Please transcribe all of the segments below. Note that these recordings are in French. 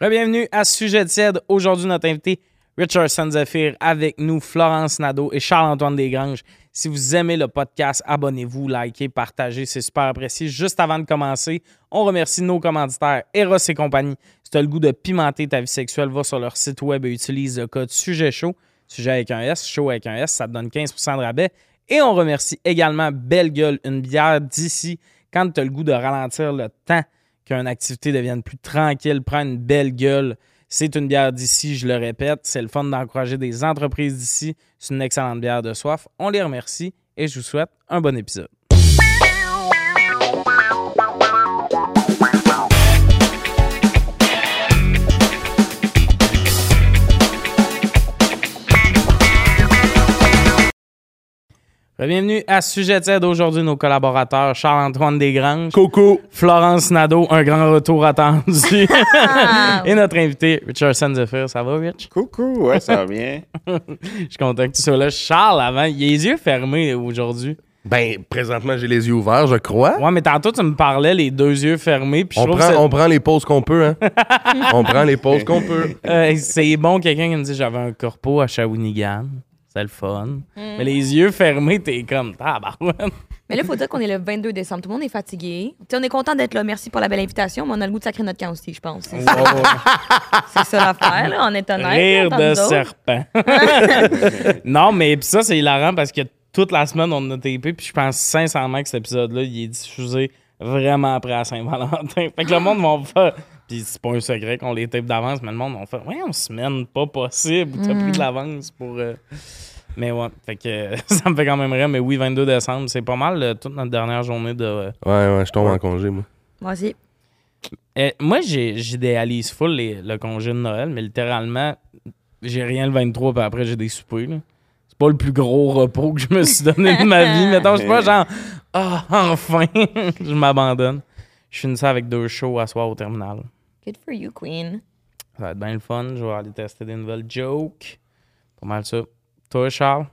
Bienvenue à Sujet tiède. Aujourd'hui, notre invité Richard Sanzafir avec nous, Florence Nadeau et Charles-Antoine Desgranges. Si vous aimez le podcast, abonnez-vous, likez, partagez, c'est super apprécié. Juste avant de commencer, on remercie nos commanditaires Eros et compagnie. Si tu as le goût de pimenter ta vie sexuelle, va sur leur site web et utilise le code Sujet Chaud. Sujet avec un S, chaud avec un S, ça te donne 15 de rabais. Et on remercie également Belle Gueule, une bière d'ici. Quand tu as le goût de ralentir le temps qu'une activité devienne plus tranquille, prends une belle gueule. C'est une bière d'ici, je le répète. C'est le fun d'encourager des entreprises d'ici. C'est une excellente bière de soif. On les remercie et je vous souhaite un bon épisode. Bienvenue à Sujet Z. Aujourd'hui, nos collaborateurs Charles-Antoine Desgranges, Coucou. Florence Nadeau, un grand retour attendu, et notre invité Richard Zephyr. Ça va, Rich? Coucou, ouais, ça va bien. Je suis content que tu sois là. Charles, avant, il a les yeux fermés aujourd'hui. Ben, présentement, j'ai les yeux ouverts, je crois. Ouais, mais tantôt, tu me parlais les deux yeux fermés. Puis On prend, que on prend les pauses qu'on peut, hein. on prend les pauses qu'on peut. c'est- euh, c'est bon, quelqu'un qui me dit j'avais un corpo à Shawinigan. C'est le fun. Mm. Mais les yeux fermés, t'es comme tabarouette. Mais là, il faut dire qu'on est le 22 décembre. Tout le monde est fatigué. On est content d'être là. Merci pour la belle invitation, mais on a le goût de sacrer notre camp aussi, je pense. C'est ça, ça l'affaire, là. On est honnête. Rire là, de serpent. non, mais pis ça, c'est hilarant parce que toute la semaine, on a tapé. Puis je pense sincèrement que cet épisode-là, il est diffusé vraiment après à Saint-Valentin. Fait que le monde va faire. Puis c'est pas un secret qu'on les tape d'avance, mais le monde va faire. Ouais, on semaine pas possible. T'as pris de l'avance pour. euh, Mais ouais, fait que ça me fait quand même rire. Mais oui, 22 décembre, c'est pas mal euh, toute notre dernière journée de. euh, Ouais, ouais, je tombe en congé, moi. Moi aussi. Euh, moi, j'ai- j'idéalise full les- le congé de Noël, mais littéralement, j'ai rien le 23, puis après, j'ai des soupers. là. C'est pas le plus gros repos que je me suis donné de ma vie. Mettons, je suis pas genre, ah, enfin, je m'abandonne. Je finis ça avec deux shows à soir au terminal. Good for you, Queen. Ça va être bien le fun. Je vais aller tester des nouvelles jokes. Pas mal ça. Toi, Charles?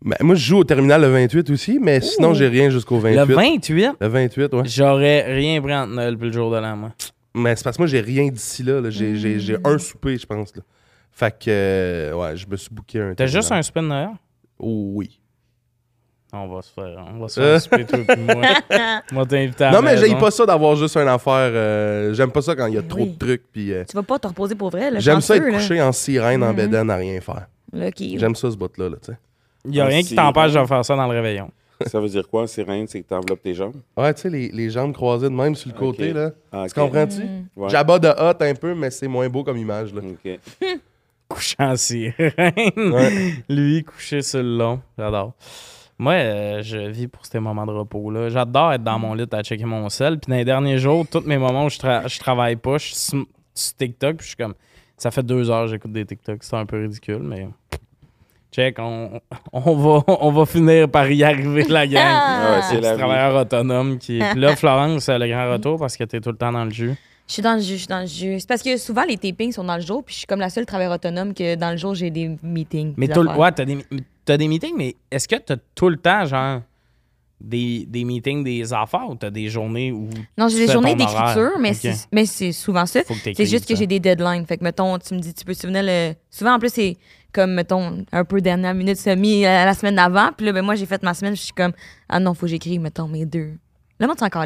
Ben, moi, je joue au terminal le 28 aussi, mais sinon, j'ai rien jusqu'au 28. Le 28, Le 28, ouais. j'aurais rien pris entre Noël puis le jour de l'an, moi. Mais c'est parce que moi, j'ai rien d'ici là. là. J'ai, j'ai- j'ai un souper, je pense. Là. Fait que, euh, ouais, je me suis booké un T'as terminal. juste un spin de Noël? Oh, oui. On va se faire, on va se faire souper, toi puis moi. Moi, t'inviter à la non, mais maison. j'aime pas ça d'avoir juste une affaire. euh, j'aime pas ça quand il y a trop oui. de trucs. Puis, euh, Tu vas pas te reposer pour vrai, là. j'aime ça être là. couché en sirène, en Mhm. bédaine, à rien faire. Lucky. J'aime ça, ce bout-là, là, tu sais. Il n'y a rien qui t'empêche de faire ça dans le réveillon. Ça veut dire quoi, sirène? C'est que t'enveloppes tes jambes? Ouais, tu sais, les, les jambes croisées de même sur le côté, là. Ah, Tu comprends-tu? Mm. Ouais. Jabba de hot un peu, mais c'est moins beau comme image, là. Ok. Couchant en sirène. Ouais. Lui, couché sur le long. J'adore. Moi, euh, je vis pour ces moments de repos-là. J'adore être dans mon lit à checker mon sel. Puis dans les derniers jours, tous mes moments où je, tra- je travaille pas, je suis sur, sur TikTok. Puis je suis comme. Ça fait deux heures que j'écoute des TikTok. C'est un peu ridicule, mais. Check, on, on, va, on va finir par y arriver, la gang. Ah ouais, c'est le travailleur autonome qui est. Puis là, Florence, c'est le grand retour parce que t'es tout le temps dans le jus. Je suis dans le jus, je suis dans le jus. C'est parce que souvent, les tapings sont dans le jour, puis je suis comme la seule travailleur autonome que dans le jour, j'ai des meetings. Mais tout le- ouais, t'as des, t'as des meetings, mais est-ce que t'as tout le temps, genre, des, des meetings, des affaires ou t'as des journées où. Non, tu j'ai des journées d'écriture, mais c'est- mais c'est souvent ça. C'est juste que j'ai des deadlines. Fait que, mettons, tu me dis, tu peux souvenir le. Souvent, en plus, c'est comme, mettons, un peu dernière minute semi à la semaine d'avant. Puis là, ben, moi, j'ai fait ma semaine, je suis comme, ah non, faut que j'écrive, mettons, mes deux. Là, moi, tu encore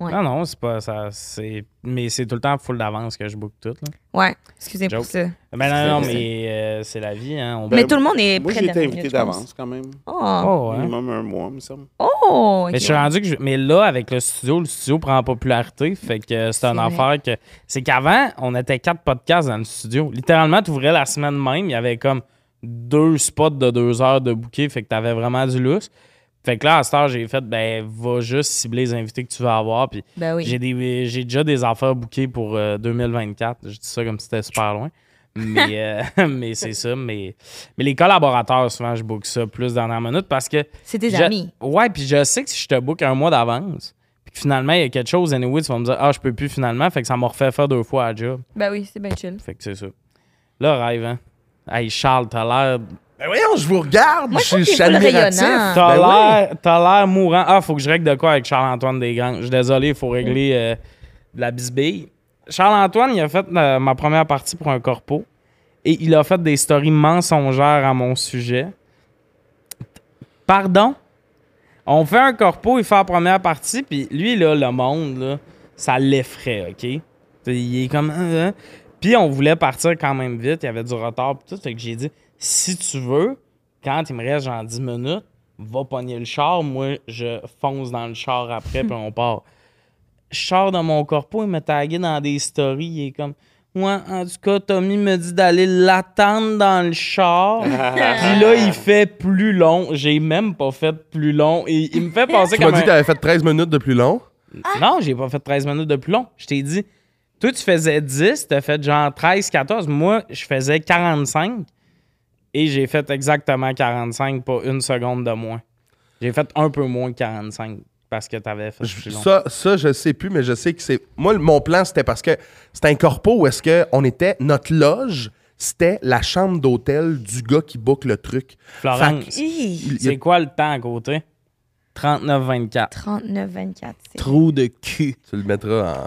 Ouais. Non, non, c'est pas ça. C'est... Mais c'est tout le temps full d'avance que je book tout. Là. Ouais, excusez pour Joke. ça. Ben non, non, mais euh, c'est la vie. Hein. On mais tout le monde est Moi, prêt j'ai été invité d'avance, quand même. Oh, Oh, ouais. Minimum un mois, me semble. oh. Mais je suis rendu que je- Mais là, avec le studio, le studio prend en popularité. Fait que c'est une C'est affaire que. C'est qu'avant, on était quatre podcasts dans le studio. Littéralement, tu ouvrais la semaine même, il y avait comme deux spots de deux heures de bouquet. Fait que t'avais vraiment du lousse. Fait que là, à cette heure, j'ai fait, ben, va juste cibler les invités que tu veux avoir. Puis Ben oui. j'ai, des, j'ai déjà des affaires bouquées pour euh, 2024. Je dis ça comme si c'était super loin. Mais, euh, mais c'est ça. Mais, mais les collaborateurs, souvent, je book ça plus dernière minute parce que. C'est tes je- amis. Ouais, puis je sais que si je te book un mois d'avance, puis que finalement, il y a quelque chose, anyway, tu vas me dire, ah, je peux plus finalement. Fait que ça m'a refait faire deux fois à job. Ben oui, c'est bien chill. Fait que c'est ça. Là, rêve, hein. Hey, Charles, t'as l'air. Ben voyons, je vous regarde. Moi, je je suis full admiratif. rayonnant. T'as Ben l'air, t'as l'air mourant. Ah, faut que je règle de quoi avec Charles-Antoine Desgrands. Je suis désolé, il faut régler euh, de la bisbille. Charles-Antoine, il a fait euh, ma première partie pour un corpo et il a fait des stories mensongères à mon sujet. Pardon? On fait un corpo, il fait la première partie, puis lui, là, le monde, là, ça l'effraie, OK? Il est comme... euh. Puis on voulait partir quand même vite, il y avait du retard, puis tout, fait que j'ai dit, si tu veux, quand il me reste genre 10 minutes, va pogner le char, moi, je fonce dans le char après, puis on part. Je sors de mon corpo, il m'a tagué dans des stories, il est comme... Ouais, en tout cas, Tommy me dit d'aller l'attendre dans le char. Puis là, il fait plus long. J'ai même pas fait plus long. Et il me fait penser Tu m'as comme dit un- que t'avais fait 13 minutes de plus long? Non, j'ai pas fait 13 minutes de plus long. Je t'ai dit, toi, tu faisais 10, t'as fait genre 13, 14. Moi, je faisais 45 et j'ai fait exactement 45, pas une seconde de moins. J'ai fait un peu moins que 45 parce que t'avais fait plus long. Ça, ça, je sais plus, mais je sais que c'est. Moi, mon plan, c'était parce que c'était un corpo où est-ce qu'on était. Notre loge, c'était la chambre d'hôtel du gars qui book le truc. Florence, a- c'est quoi le temps à côté? 39-24. 39, 24. c'est- Trou de cul. Tu le mettras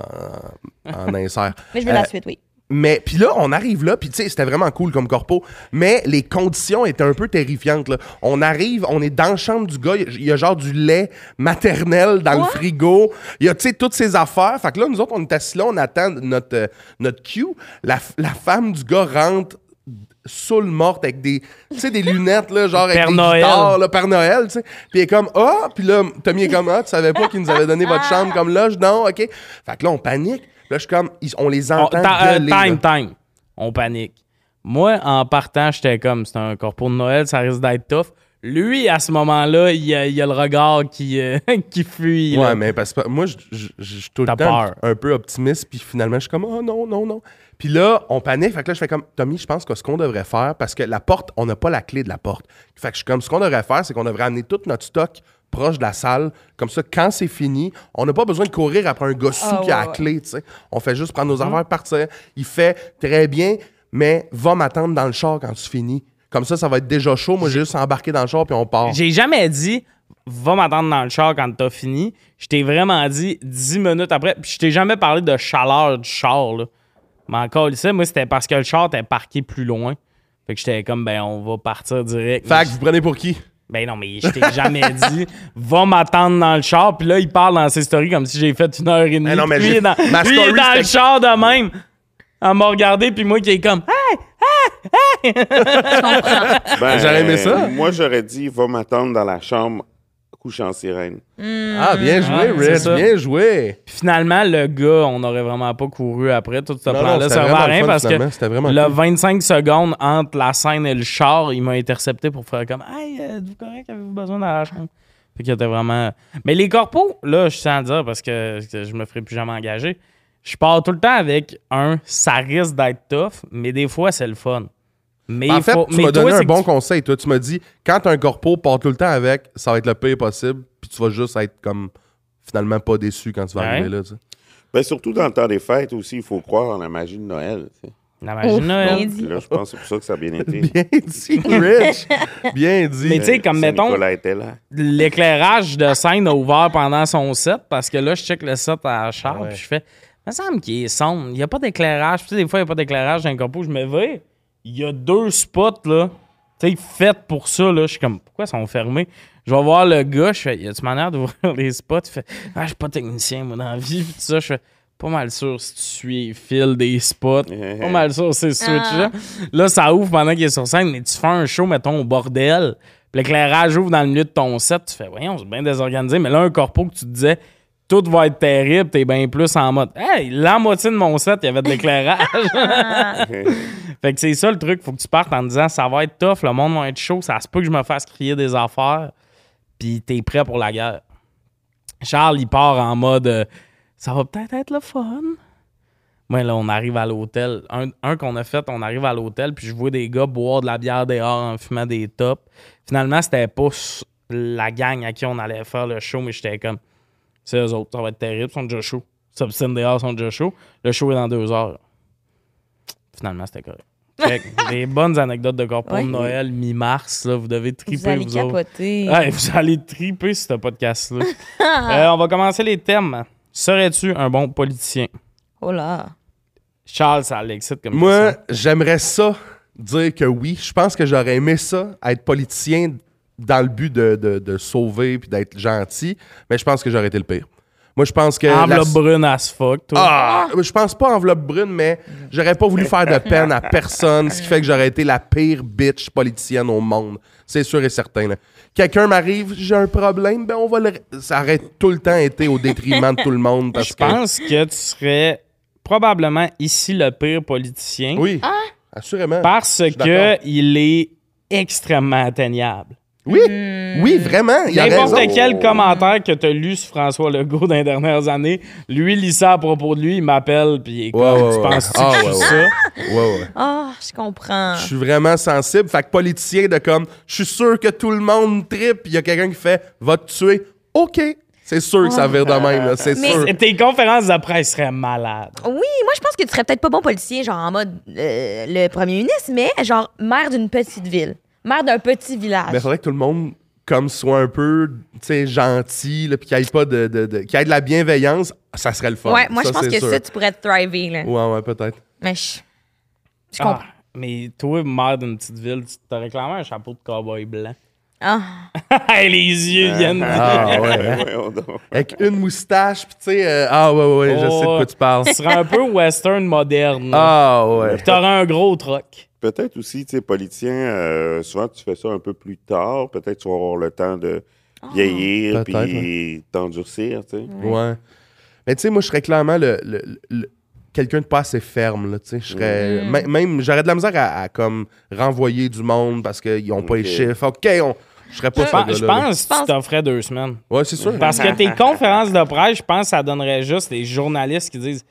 en, en insert. Mais je veux Euh, la suite, oui. Mais puis là, on arrive là, puis tu sais, c'était vraiment cool comme corpo, mais les conditions étaient un peu terrifiantes. Là. On arrive, on est dans la chambre du gars, il y a- il y, a genre du lait maternel dans le frigo, il y a tu sais toutes ces affaires. Fait que là, nous autres, on est assis là, on attend notre, euh, notre cue. La, la femme du gars rentre saoule morte avec des tu sais des lunettes là genre avec Père des Noël. guitares là, Père Noël tu sais puis elle est comme ah puis là Tommy est comme ah tu savais pas qu'il nous avait donné votre chambre comme loge non ok fait que là on panique là je suis comme ils- on les On- entend ta- euh, gueuler, time, là. time. On panique. Moi, en partant, j'étais comme, c'est un corpo de Noël, ça risque d'être tough. Lui, à ce moment-là, il y a, il y a le regard qui, euh, qui fuit. là. Ouais, mais parce que moi, je je- je suis tout le temps peur. un peu optimiste, puis finalement, je suis comme, oh non, non, non. Puis là, on panique. Fait que là, je fais comme, Tommy, je pense que ce qu'on devrait faire, parce que la porte, on n'a pas la clé de la porte. Fait que je suis comme, ce qu'on devrait faire, c'est qu'on devrait amener tout notre stock proche de la salle. Comme ça, quand c'est fini, on n'a pas besoin de courir après un gars sous Ah, qui a la ouais. clé, tu sais. On fait juste prendre nos affaires, partir. Il fait très bien, mais va m'attendre dans le char quand tu finis. Comme ça, ça va être déjà chaud. Moi, j'ai juste embarqué dans le char, puis on part. J'ai jamais dit, va m'attendre dans le char quand t'as fini. Je t'ai vraiment dit 10 minutes après. Puis je t'ai jamais parlé de chaleur du char, là. Mais encore, ça, moi, c'était parce que le char était parqué plus loin. Fait que j'étais comme, ben, on va partir direct. Fait que vous prenez pour qui? Ben non, mais je t'ai jamais dit, va m'attendre dans le char. Puis là, il parle dans ses stories comme si j'ai fait une heure et demie. Mais non, mais Puis lui, j'ai- il est dans, ma lui, il est dans le char de même. À m'a regardé, puis moi qui est comme, hey! Ben, J'aurais aimé ça. Moi, j'aurais dit, va m'attendre dans la chambre couchant en sirène. Ah, bien joué, Ah, Rich, ça. bien joué. Puis finalement, le gars, on n'aurait vraiment pas couru après. Tout ce plan-là vraiment le rien parce que le cool. 25 secondes entre la scène et le char, il m'a intercepté pour faire comme Hey, euh, êtes-vous correct? Avez-vous besoin dans la chambre? Fait qu'il était vraiment. Mais les corpos, là, je sens dire parce que, que je me ferai plus jamais engager. Je pars tout le temps avec un, ça risque d'être tough, mais des fois, c'est le fun. Mais En il fait, faut- tu m'as donné un bon tu- conseil. Toi, tu m'as dit, quand un corpo, pars tout le temps avec, ça va être le pire possible, puis tu vas juste être comme finalement pas déçu quand tu vas Ouais. arriver là. tu sais. Ben, surtout dans le temps des fêtes aussi, il faut croire en la magie de Noël. tu sais. La magie de Noël. bien dit. Là, je pense que c'est pour ça que ça a bien été. Bien dit, Rich. bien dit. Mais tu sais, comme mettons, était là. l'éclairage de scène a ouvert pendant son set parce que là, je check le set à Charles Ouais. puis je fais, il me semble qu'il est sombre. Il n'y a pas d'éclairage. Tu sais, des fois, il n'y a pas d'éclairage dans un corpo. Je me vais, il y a deux spots, là, tu sais, faits pour ça, là. Je suis comme, pourquoi ils sont fermés? Je vais voir le gars, je fais, y a-tu manière d'ouvrir les spots? Il fait, ah, je suis pas technicien, moi, dans la vie. Puis tout ça, je fais, pas mal sûr si tu suis les fils des spots. pas mal sûr, c'est switch là. Là, ça ouvre pendant qu'il est sur scène, mais tu fais un show, mettons, au bordel. Puis l'éclairage ouvre dans le milieu de ton set. Tu fais, voyons, c'est bien désorganisé. Mais là, un corpo que tu te disais, tout va être terrible, t'es bien plus en mode, hey, la moitié de mon set, il y avait de l'éclairage. fait que c'est ça le truc, faut que tu partes en disant, ça va être tough, le monde va être chaud, ça se peut que je me fasse crier des affaires, puis t'es prêt pour la guerre. Charles, il part en mode, euh, ça va peut-être être le fun. Moi, là, on arrive à l'hôtel. Un, un qu'on a fait, on arrive à l'hôtel, puis je vois des gars boire de la bière dehors en fumant des tops. Finalement, c'était pas la gang à qui on allait faire le show, mais j'étais comme, c'est eux autres, ça va être terrible, ils sont déjà chauds. S'obstinent dehors, ils sont déjà chauds. Le show est dans deux heures. Finalement, c'était correct. Fait que des bonnes anecdotes de corps pour Ouais. Noël, mi-mars, là, vous devez Vous triper, allez vous, autres. capoter. Ouais, vous allez triper ce podcast-là. Euh, on va commencer les thèmes. Serais-tu un bon politicien? Oh là. Charles, ça l'excite comme Moi, ça. j'aimerais ça dire que oui. Je pense que j'aurais aimé ça, être politicien dans le but de, de- de sauver puis d'être gentil, mais je pense que j'aurais été le pire. Moi, je pense que. la- Enveloppe brune as fuck, toi. Ah! Je pense pas enveloppe brune, mais j'aurais pas voulu faire de peine à personne, ce qui fait que j'aurais été la pire bitch politicienne au monde. C'est sûr et certain. Quelqu'un m'arrive, j'ai un problème, ben on va le. Ça aurait tout le temps été au détriment de tout le monde parce Je que. pense que tu serais probablement ici le pire politicien Oui. Assurément. parce que il est extrêmement atteignable. Oui. Oui, vraiment. Il a N'importe quel commentaire que tu as lu sur François Legault dans les dernières années, lui, lit ça à propos de lui, il m'appelle, puis il est comme, Ouais, ouais, tu ouais. penses-tu Ah, que ouais, ouais. ça? Ouais, ouais. Ah, je comprends. Je suis vraiment sensible. Fait que politicien de comme, je suis sûr que tout le monde tripe, il y a quelqu'un qui fait, va te tuer. OK. C'est sûr que ça vire de même, c'est Mais- sûr. Et Tes conférences de presse seraient malades. Oui, moi, je pense que tu serais peut-être pas bon policier, genre en mode euh, le premier ministre, mais genre maire d'une petite ville, maire d'un petit village. Mais il faudrait que tout le monde comme soit un peu tu sais, gentil, puis qu'il n'y ait pas de, de, de- qu'il y ait de la bienveillance, ça serait le fun. ouais, moi, je pense que sûr. ça, tu pourrais te thriver, là. Ouais, ouais, peut-être. Mais je, je Ah, comprends. mais toi, maire d'une petite ville, tu t'as réclamé un chapeau de cowboy blanc. Ah. les yeux viennent. Ah, ouais. Ouais, donc. Avec une moustache, puis tu sais, euh, ah, ouais, ouais, ouais, je sais de quoi tu parles. Tu serais un peu western moderne. Ah, ouais. Puis t'aurais un gros truck. Peut-être aussi, tu sais, politicien, euh, souvent tu fais ça un peu plus tard. Peut-être tu vas avoir le temps de vieillir Peut-être, puis t'endurcir, tu sais. Ouais. Mais tu sais, moi, je serais clairement le, le- le- quelqu'un de pas assez ferme, là, tu sais. Je serais... Mm. mê- Même, j'aurais de la misère à, à, comme, renvoyer du monde parce qu'ils n'ont pas les Ok. chiffres. OK, on... je serais pas Je je pense que tu t'offrais deux semaines. Ouais, c'est sûr. Parce que tes conférences de presse, je pense que ça donnerait juste des journalistes qui disent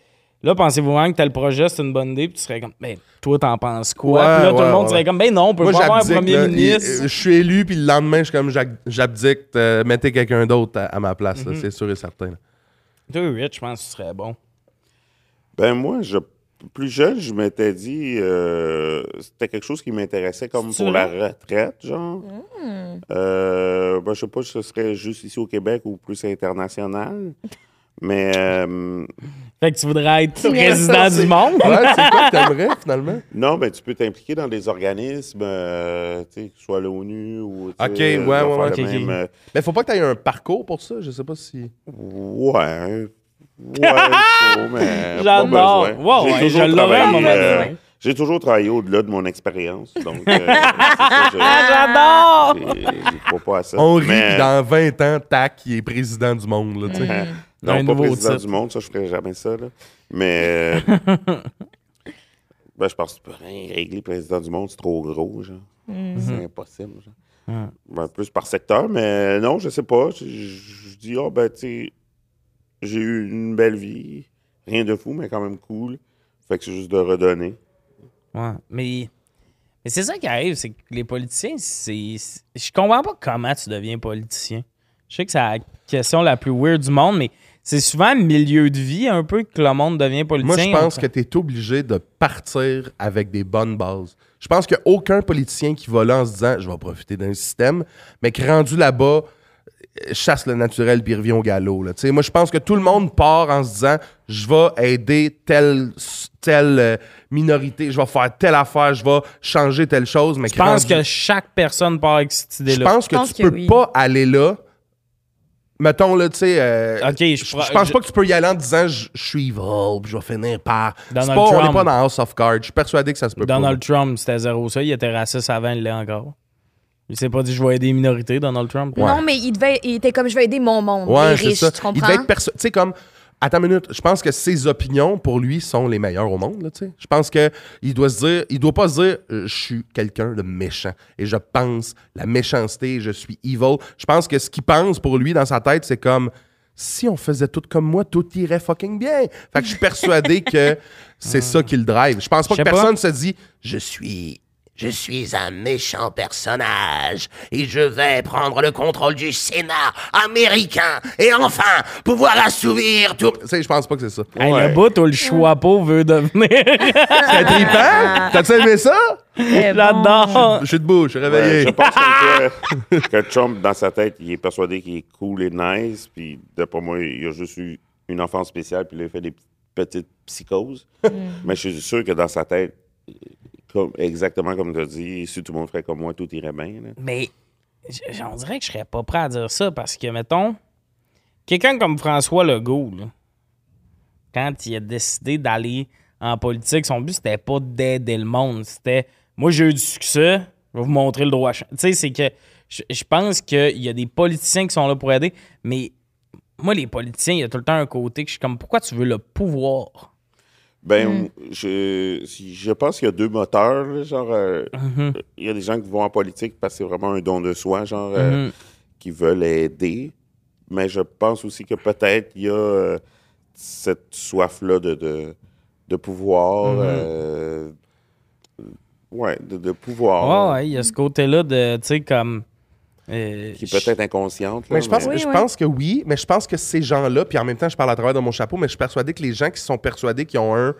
Là, pensez-vous vraiment que tel projet, c'est une bonne idée? Puis tu serais comme, ben, toi, t'en penses quoi? Ouais, Puis là, tout le monde ouais. serait comme, ben non, on peut Moi, pas avoir un premier là. ministre. Euh, Je suis élu, puis le lendemain, je suis comme, j'ab- j'abdique, euh, mettez quelqu'un d'autre à, à ma place, Mhm. là, c'est sûr et certain. Toi, Rich, je pense que tu serais bon. Ben moi, je, plus jeune, je m'étais dit, euh, c'était quelque chose qui m'intéressait comme pour la retraite, genre. Euh, ben, je sais pas si ce serait juste ici au Québec ou plus international. Mais euh, Fait que tu voudrais être Mais président du monde? Ouais, c'est quoi que t'aimerais, finalement? non, ben, tu peux t'impliquer dans des organismes, euh, tu sais, que ce soit l'ONU ou. tu Ok, ouais, des ouais, ouais, de ok, même, euh, Mais faut pas que t'aies un parcours pour ça, je sais pas si... Ouais. Ouais, faut, mais. J'adore. Wow, J'ai ouais, toujours je l'aurais à un travaillé, moment euh, donné. J'ai toujours travaillé au-delà de mon expérience. Donc, euh, Ah, j'adore! je- j'ai- j'y crois pas à ça. On rit, Mais- puis dans 20 ans, tac, il est président du monde, là, Euh, Un non, pas président titre. du monde, ça, je ferais jamais ça. Là. Mais. euh, ben, je pense que tu peux rien régler président du monde, c'est trop gros, genre. C'est impossible, genre. Ben, plus par secteur, mais non, je sais pas. Je, je- je dis, oh, ben, tu sais, j'ai eu une belle vie. Rien de fou, mais quand même cool. Fait que c'est juste de redonner. Ouais, mais, mais c'est ça qui arrive, c'est que les politiciens, c'est- Je comprends pas comment tu deviens politicien. Je sais que c'est la question la plus weird du monde, mais c'est souvent le milieu de vie un peu que le monde devient Moi, politicien. je pense que tu es obligé de partir avec des bonnes bases. Je pense qu'il n'y a aucun politicien qui va là en se disant je vais profiter d'un système, mais qui rendu là-bas, euh, chasse le naturel puis revient au galop. Là. Tu sais, Moi, je pense que tout le monde part en se disant je vais aider telle, telle euh, minorité, je vais faire telle affaire, je vais changer telle chose. Mais Je pense rendu- que chaque personne part avec cette je idée-là? pense que pense tu que peux oui. pas aller là. Mettons, là, tu sais. euh, Ok, je pense pas que tu peux y aller en disant je, je suis evil, puis je vais finir par. Pas, on Trump. n'est pas dans House of Cards. Je suis persuadé que ça se peut Donald Trump, c'était zéro ça. Il était raciste avant, il l'est encore. Il s'est pas dit je vais aider les minorités, Donald Trump. Non, mais il, devait, il était comme je vais aider mon monde. Ouais, les c'est riches, ça. tu Il comprends? devait être Tu sais, comme. Attends une minute. Je pense que ses opinions, pour lui, sont les meilleures au monde, là, tu sais. Je pense que il doit se dire. Il doit pas se dire euh, je suis quelqu'un de méchant. Et je pense la méchanceté, je suis evil. Je pense que ce qu'il pense pour lui dans sa tête, c'est comme. Si on faisait tout comme moi, tout irait fucking bien. Fait que je suis persuadé que c'est ça qui le drive. Je pense pas que pas. personne se dit Je suis Je suis un méchant personnage et je vais prendre le contrôle du Sénat américain et enfin pouvoir assouvir tout. Tu sais, je pense pas que c'est ça. Hey, Ouais. Le bout où le Chouapo veut devenir. C'est trippant? T'as-tu aimé ça? Bon. J'adore. Je suis debout, je suis Ouais, réveillé. je pense que, que Trump, dans sa tête, il est persuadé qu'il est cool et nice. Puis, d'après moi, il a juste eu une enfance spéciale. Puis, il fait des petites psychose. Mais je suis sûr que dans sa tête, exactement comme tu as dit, si tout le monde ferait comme moi, tout irait bien. Mais on dirait que je serais pas prêt à dire ça parce que, mettons, quelqu'un comme François Legault, quand il a décidé d'aller en politique, son but, c'était pas d'aider le monde. C'était moi, j'ai eu du succès, je vais vous montrer le droit. Tu sais, c'est que je, je pense qu'il y a des politiciens qui sont là pour aider, mais moi, les politiciens, il y a tout le temps un côté que je suis comme pourquoi tu veux le pouvoir? Ben, je, si- je pense qu'il y a deux moteurs. là, genre, euh, il y a des gens qui vont en politique parce que c'est vraiment un don de soi, genre, euh, Mhm. qui veulent aider. Mais je pense aussi que peut-être il y a euh, cette soif-là de, de, de pouvoir. euh, ouais, de, de pouvoir. Ouais, ouais, il y a ce côté-là de, tu sais, comme. Qui est peut-être inconsciente. là, Mais je pense, Oui, je oui. pense que oui, mais je pense que ces gens-là, puis en même temps, je parle à travers de mon chapeau, mais je suis persuadé que les gens qui sont persuadés qu'ils ont un,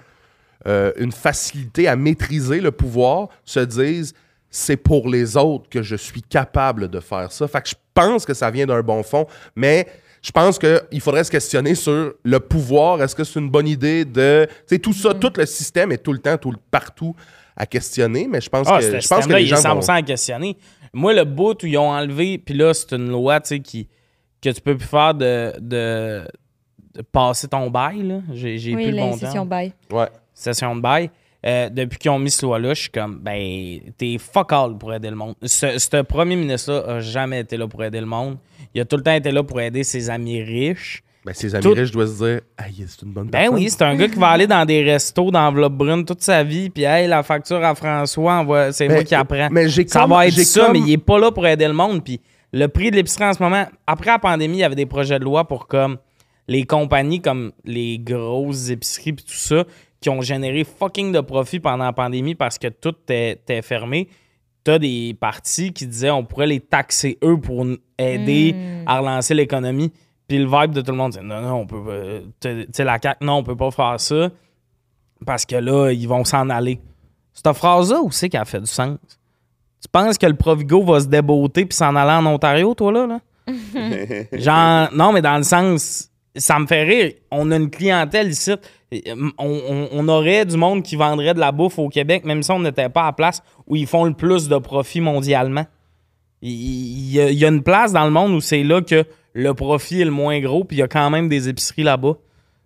euh, une facilité à maîtriser le pouvoir se disent c'est pour les autres que je suis capable de faire ça. Fait que je pense que ça vient d'un bon fond, mais je pense qu'il faudrait se questionner sur le pouvoir. Est-ce que c'est une bonne idée de. Tu sais, tout ça, tout le système est tout le temps, tout le, partout à questionner, mais je pense Ah, que, je pense que système-là, les il est gens. 100% vont- à questionner. Moi, le bout où ils ont enlevé, puis là, c'est une loi, tu sais, qui, que tu peux plus faire de, de, de passer ton bail, là. J'ai j'ai Oui, plus le bon temps. bail. Ouais. Session de bail. Euh, depuis qu'ils ont mis cette loi-là, je suis comme, ben, t'es fuck all pour aider le monde. Ce, ce premier ministre-là a jamais été là pour aider le monde. Il a tout le temps été là pour aider ses amis riches. Ben, ses amis Tout- riches doivent se dire Aïe, c'est une bonne Ben personne. oui, c'est un gars qui va aller dans des restos d'enveloppe brune toute sa vie, puis hey, la facture à François, c'est moi qui apprends. mais j'ai ça comme- va être ça, comme- mais il est pas là pour aider le monde. Puis le prix de l'épicerie en ce moment, après la pandémie, il y avait des projets de loi pour comme les compagnies comme les grosses épiceries puis tout ça qui ont généré fucking de profit pendant la pandémie parce que tout était fermé. T'as des partis qui disaient on pourrait les taxer eux pour aider à relancer l'économie. Puis le vibe de tout le monde, c'est non, non, on peut pas. Tu sais, la CAQ, non, on peut pas faire ça parce que là, ils vont s'en aller. Cette phrase-là, c'est qu'elle fait du sens? Tu penses que le Provigo va se déboter puis s'en aller en Ontario, toi, là? là? Genre, non, mais dans le sens, ça me fait rire. On a une clientèle ici. On, on- on aurait du monde qui vendrait de la bouffe au Québec, même si on n'était pas à la place où ils font le plus de profit mondialement. Il y a une place dans le monde où c'est là que le profit est le moins gros, puis il y a quand même des épiceries là-bas.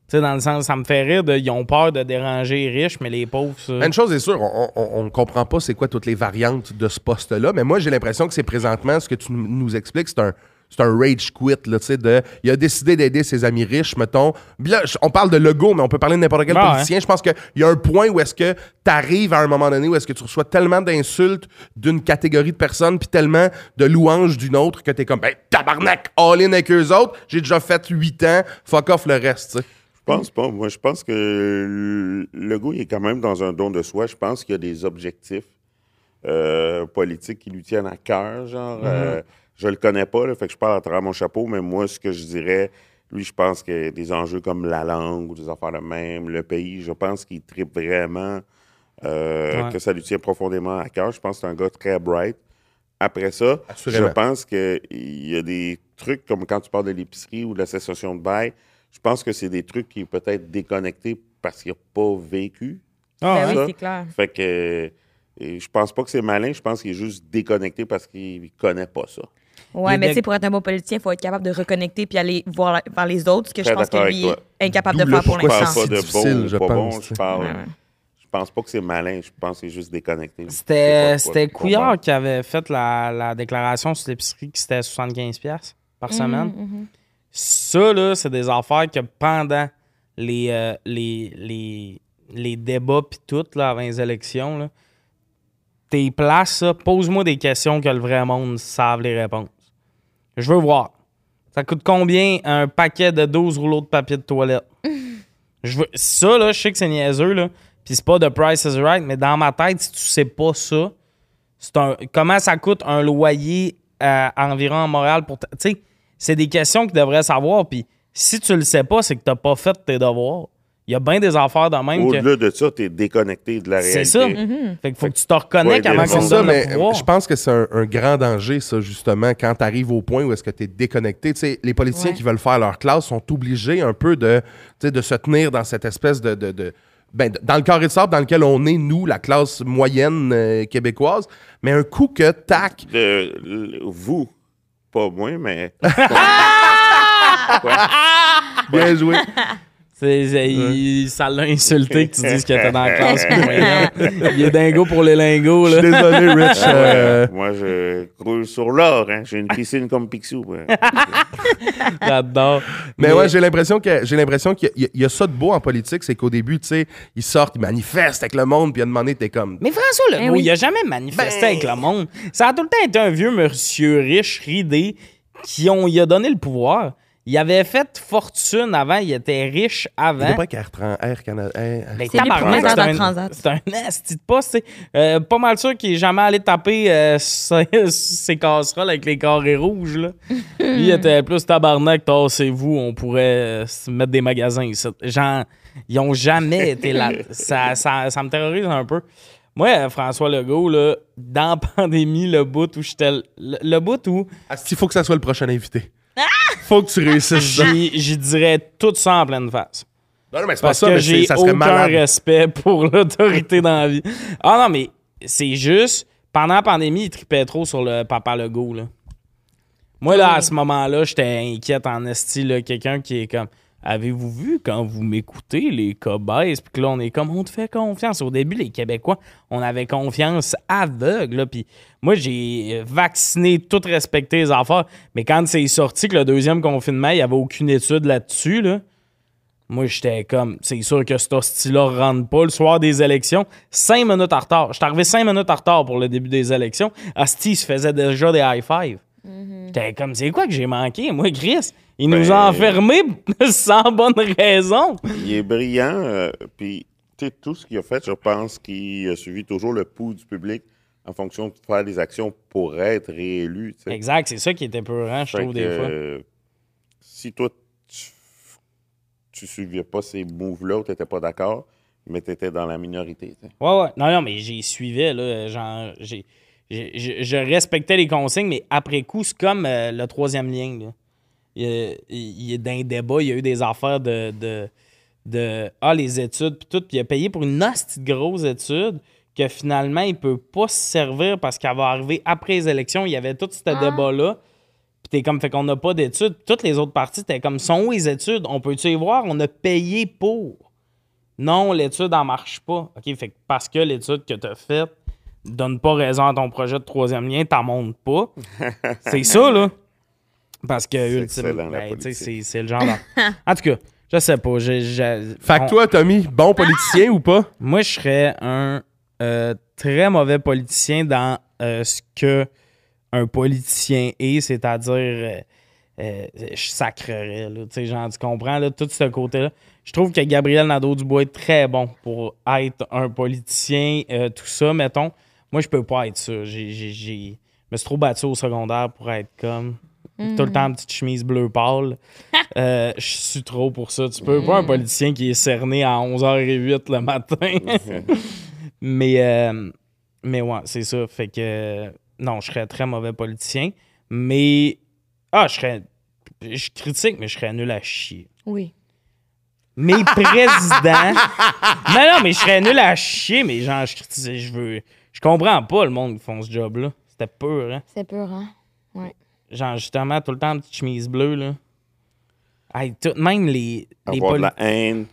Tu sais, dans le sens, ça me fait rire, ils ont peur de déranger les riches, mais les pauvres, ça. Une chose est sûre, on ne comprend pas c'est quoi toutes les variantes de ce poste-là, mais moi, j'ai l'impression que c'est présentement, ce que tu nous expliques, c'est un, c'est un rage quit, là, tu sais, de... Il a décidé d'aider ses amis riches, mettons. Puis là, on parle de Legault, mais on peut parler de n'importe quel Ouais, politicien. Je pense qu'il y a un point où est-ce que tu arrives à un moment donné où est-ce que tu reçois tellement d'insultes d'une catégorie de personnes puis tellement de louanges d'une autre que tu es comme, ben, tabarnak, all-in avec eux autres, j'ai déjà fait 8 ans, fuck off le reste, tu sais. Je pense pas. Moi, je pense que le Legault il est quand même dans un don de soi. Je pense qu'il y a des objectifs euh, politiques qui lui tiennent à cœur. Genre, euh, je le connais pas, là, fait que je parle à travers mon chapeau, mais moi, ce que je dirais, lui, je pense que des enjeux comme la langue ou des affaires de même, le pays, je pense qu'il tripe vraiment, euh, Ouais. que ça lui tient profondément à cœur. Je pense que c'est un gars très bright. Après ça, Assurément. je pense qu'il y a des trucs comme quand tu parles de l'épicerie ou de la cessation de bail, je pense que c'est des trucs qui est peut-être déconnecté parce qu'il n'a pas vécu. Ah, Ben oui, ça. c'est clair. Fait que je pense pas que c'est malin, je pense qu'il est juste déconnecté parce qu'il connaît pas ça. Ouais, Il mais tu sais, pour être un bon politicien, il faut être capable de reconnecter puis aller voir vers les autres, ce que je pense que lui toi. est incapable de faire pour pourquoi Je l'instant. parle pas de difficile, bon je ou pas bon, pense, je parle. Ouais, ouais. Je pense pas que c'est malin, je pense que c'est juste déconnecté. C'était Couillard qui avait fait la, la déclaration sur l'épicerie que c'était 75$ par semaine. Mhm, Ça, là, c'est des affaires que pendant les, euh, les, les, les débats pis tout, là, avant les élections, là, tes places, ça, pose-moi des questions que le vrai monde savent les réponses. Je veux voir. Ça coûte combien un paquet de 12 rouleaux de papier de toilette? Je veux, ça, là, je sais que c'est niaiseux, là. Puis c'est pas de Price is Right, mais dans ma tête, si tu sais pas ça, c'est un, comment ça coûte un loyer euh, environ à Montréal pour. Tu sais, c'est des questions que tu devrais savoir. Puis si tu le sais pas, c'est que t'as pas fait tes devoirs. Il y a bien des affaires dans même que. Au-delà de ça, tu es déconnecté de la réalité. C'est ça. Fait qu'il faut que tu te reconnectes avant qu'on ça, donne mais je pense que c'est un, un grand danger, ça, justement, quand tu arrives au point où est-ce que tu es déconnecté. Les politiciens Ouais. qui veulent faire leur classe sont obligés un peu de, de se tenir dans cette espèce de. de- de- ben, d- dans le carré de sable dans lequel on est, nous, la classe moyenne euh, québécoise. Mais un coup que tac, De- le- vous, pas moi, mais. bien joué. Il- ça l'a insulté que tu dises que t'es dans la classe moyenne. Il est dingo pour les lingos, Je suis désolé, Rich. euh, Moi, je croule sur l'or. Hein. J'ai une piscine comme Picsou. ouais. J'adore. Mais, ouais, j'ai l'impression que j'ai l'impression qu'il y, a- il y a ça de beau en politique, c'est qu'au début, tu sais, ils sortent, ils manifestent avec le monde, puis à un moment donné, t'es comme. Mais François Legault, Eh oui. il a jamais manifesté Ben- avec le monde. Ça a tout le temps été un vieux monsieur riche, ridé, qui ont, il a donné le pouvoir. Il avait fait fortune avant, il était riche avant. n'est pas qu'Air Tran- Air Canada. Air- Ben, C'est c'est un- Transat. C'est un esti de poste, tu sais. Euh, pas mal sûr qu'il est jamais allé taper euh, ses, ses casseroles avec les carrés rouges, là. Lui, il était plus tabarnak, tassez-vous, on pourrait euh, se mettre des magasins ici. Genre, ils ont jamais été là. Ça, ça, ça me terrorise un peu. Moi, euh, François Legault, là, dans la pandémie, le bout où j'étais... Le, le bout où Il faut que ça soit le prochain invité? Faut que tu réussisses ça. j'y dirais tout ça en pleine face. Non, non, mais c'est pas ça, que mais j'ai ça serait aucun malade. respect pour l'autorité dans la vie. Ah non, mais c'est juste, pendant la pandémie, il tripait trop sur le papa Legault, là. Moi, là, à ce moment-là, j'étais inquiète en esti, là, quelqu'un qui est comme... Avez-vous vu quand vous m'écoutez, les cobayes? Puis que là, on est comme, on te fait confiance. Au début, les Québécois, on avait confiance aveugle. Puis moi, j'ai vacciné, tout respecté les affaires. Mais quand c'est sorti que le deuxième confinement, il n'y avait aucune étude là-dessus, là, moi, j'étais comme, c'est sûr que ce style-là rentre pas le soir des élections. Cinq minutes en retard. J'étais arrivé cinq minutes en retard pour le début des élections. Asti se faisait déjà des high-five. J'étais comme, c'est quoi que j'ai manqué? Moi, Chris, il nous a Ben- enfermés sans bonne raison. Il est brillant. euh, puis, tu sais, tout ce qu'il a fait, je pense qu'il a suivi toujours le pouls du public en fonction de faire des actions pour être réélu. Exact, c'est ça qui était peurant, je trouve, que, des fois. euh, si toi, tu, tu suivais pas ces moves-là ou tu n'étais pas d'accord, mais tu étais dans la minorité. sais. Ouais, ouais. Non, non, mais j'y suivais, là. Genre, j'ai- je, je respectais les consignes, mais après coup, c'est comme euh, le troisième lien, là. Il, y a- il est dans un débat, il y a eu des affaires de. de, de ah, les études, puis tout. Puis il a payé pour une de grosse étude que finalement, il peut pas se servir parce qu'elle va arriver après les élections. Il y avait tout ce débat-là. Puis t'es comme, fait qu'on n'a pas d'études. Toutes les autres parties, t'es comme, sont où les études? On peut-tu y voir? On a payé pour. Non, l'étude n'en marche pas. OK, fait que parce que l'étude que tu as faite donne pas raison à ton projet de troisième lien, t'en montes pas. c'est ça, là. Parce que, C'est ultimement, ben, tu sais, politique. c'est le genre. d'en- en tout cas, je sais pas. j'ai- j'ai- Fait que on- toi, Tommy, bon politicien ou pas? moi, je serais un euh, très mauvais politicien dans euh, ce que un politicien est, c'est-à-dire euh, euh, je sacrerais, là, tu sais, genre, tu comprends, là, tout ce côté-là. Je trouve que Gabriel Nadeau-Dubois est très bon pour être un politicien, euh, tout ça, mettons. Moi, je peux pas être ça. J'ai, j'ai, me suis trop battu au secondaire pour être comme... Tout le temps petite chemise bleu pâle. Euh, je suis trop pour ça. Tu peux pas un politicien qui est cerné à 11h08 le matin. mais, euh, mais ouais, c'est ça. Fait que non, je serais très mauvais politicien. Mais. Ah, je serais. Je critique, mais je serais nul à chier. Oui. Mais président. non, non, mais je serais nul à chier, mais genre, je critique. Je veux. Je comprends pas le monde qui font ce job-là. C'était peur, hein. C'est peur, hein? Genre, justement, tout le temps petite chemise bleue, là. Hey, tout, même les. les Avoir de la haine.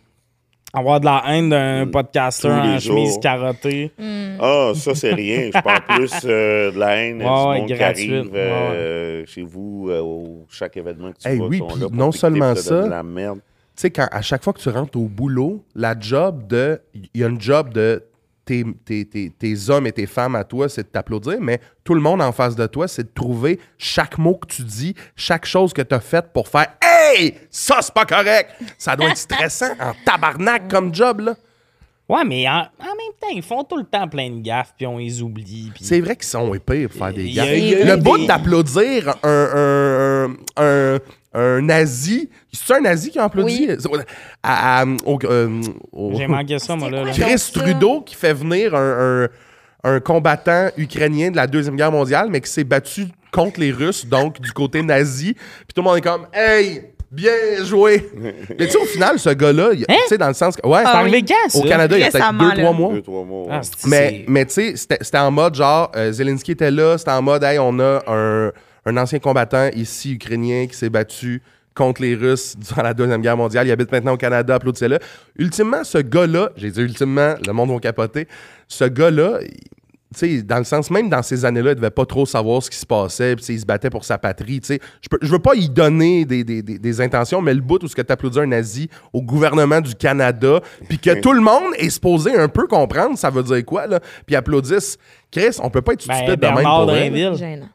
avoir de la haine d'un podcaster Tous les en chemise carottée. Ah, ça, c'est rien. Je parle plus euh, de la haine Ouais, du ouais, monde qui gratuite. arrive euh, chez vous, euh, au chaque événement que tu Hey, vas, oui, sont puis là pour non seulement ça, de la merde. Tu sais, à chaque fois que tu rentres au boulot, la job de. Il y a une job de. Tes, tes- hommes et tes femmes à toi, c'est de t'applaudir, mais tout le monde en face de toi, c'est de trouver chaque mot que tu dis, chaque chose que tu as faite pour faire Hey, ça c'est pas correct! Ça doit être stressant en tabarnak comme job, là. Ouais, mais en, en même temps, ils font tout le temps plein de gaffes, puis on les oublie. C'est vrai qu'ils sont épais pour faire des Il y a- gaffes. il y a Le bout des- d'applaudir un, un, un, un, nazi, c'est un nazi qui a applaudi? À- à- au- euh, au- J'ai manqué ça, moi, là. là. Chris Trudeau qui fait venir un, un, un combattant ukrainien de la Deuxième Guerre mondiale, mais qui s'est battu contre les Russes, donc du côté nazi. Puis tout le monde est comme Hey, bien joué! mais tu sais, au final, ce gars-là, il- tu sais, dans le sens que. Ouais, C'est Ah arrivé oui. quand, ça? au Canada, il y a peut-être Récemment, deux, là. trois mois. Deux, trois mois. Ah, c'est- Mais, c'est- mais tu sais, c'était c'était en mode genre, euh, Zelensky était là, c'était en mode, hey, on a un, un ancien combattant ici, ukrainien, qui s'est battu contre les Russes durant la Deuxième Guerre mondiale. Il habite maintenant au Canada, applaudissez-le. Ultimement, ce gars-là, j'ai dit ultimement, le monde va capoter, ce gars-là, il- tu sais, dans le sens, même dans ces années-là, il devait pas trop savoir ce qui se passait, puis il se battait pour sa patrie, tu sais. Je peux- je veux pas y donner des, des- des- des intentions, mais le bout où ce que t'applaudis un nazi au gouvernement du Canada, puis que tout le monde est supposé un peu comprendre ça veut dire quoi, là, puis applaudissent. Chris, on peut pas être Ben, stupide de même Bernard pour. Gênant.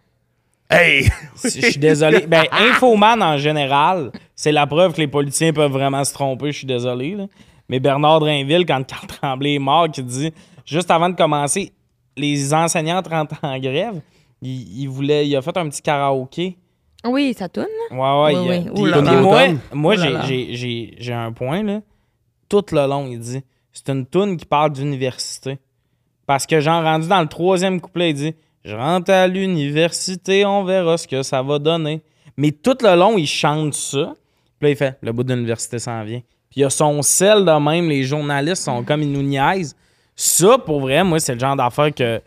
Hey! Je suis désolé. Ben, Infoman en général, c'est la preuve que les politiciens peuvent vraiment se tromper. Je suis désolé. là. Mais Bernard Drinville, quand Carl Tremblay est mort, qui dit juste avant de commencer, les enseignantes rentrent en grève. Il, il voulait, il a fait un petit karaoké. Oui, ça tourne. Ouais, ouais. Oui, il oui. puis- Ouh là puis là. moi, j'ai un point, là. Tout le long, il dit c'est une toune qui parle d'université. Parce que, genre, rendu dans le troisième couplet, il dit Je rentre à l'université, on verra ce que ça va donner. Mais tout le long, il chante ça. Puis là, il fait Le bout de l'université s'en vient. Puis il y a son sel de même, les journalistes sont comme ils nous niaisent. Ça, pour vrai, moi, c'est le genre d'affaire que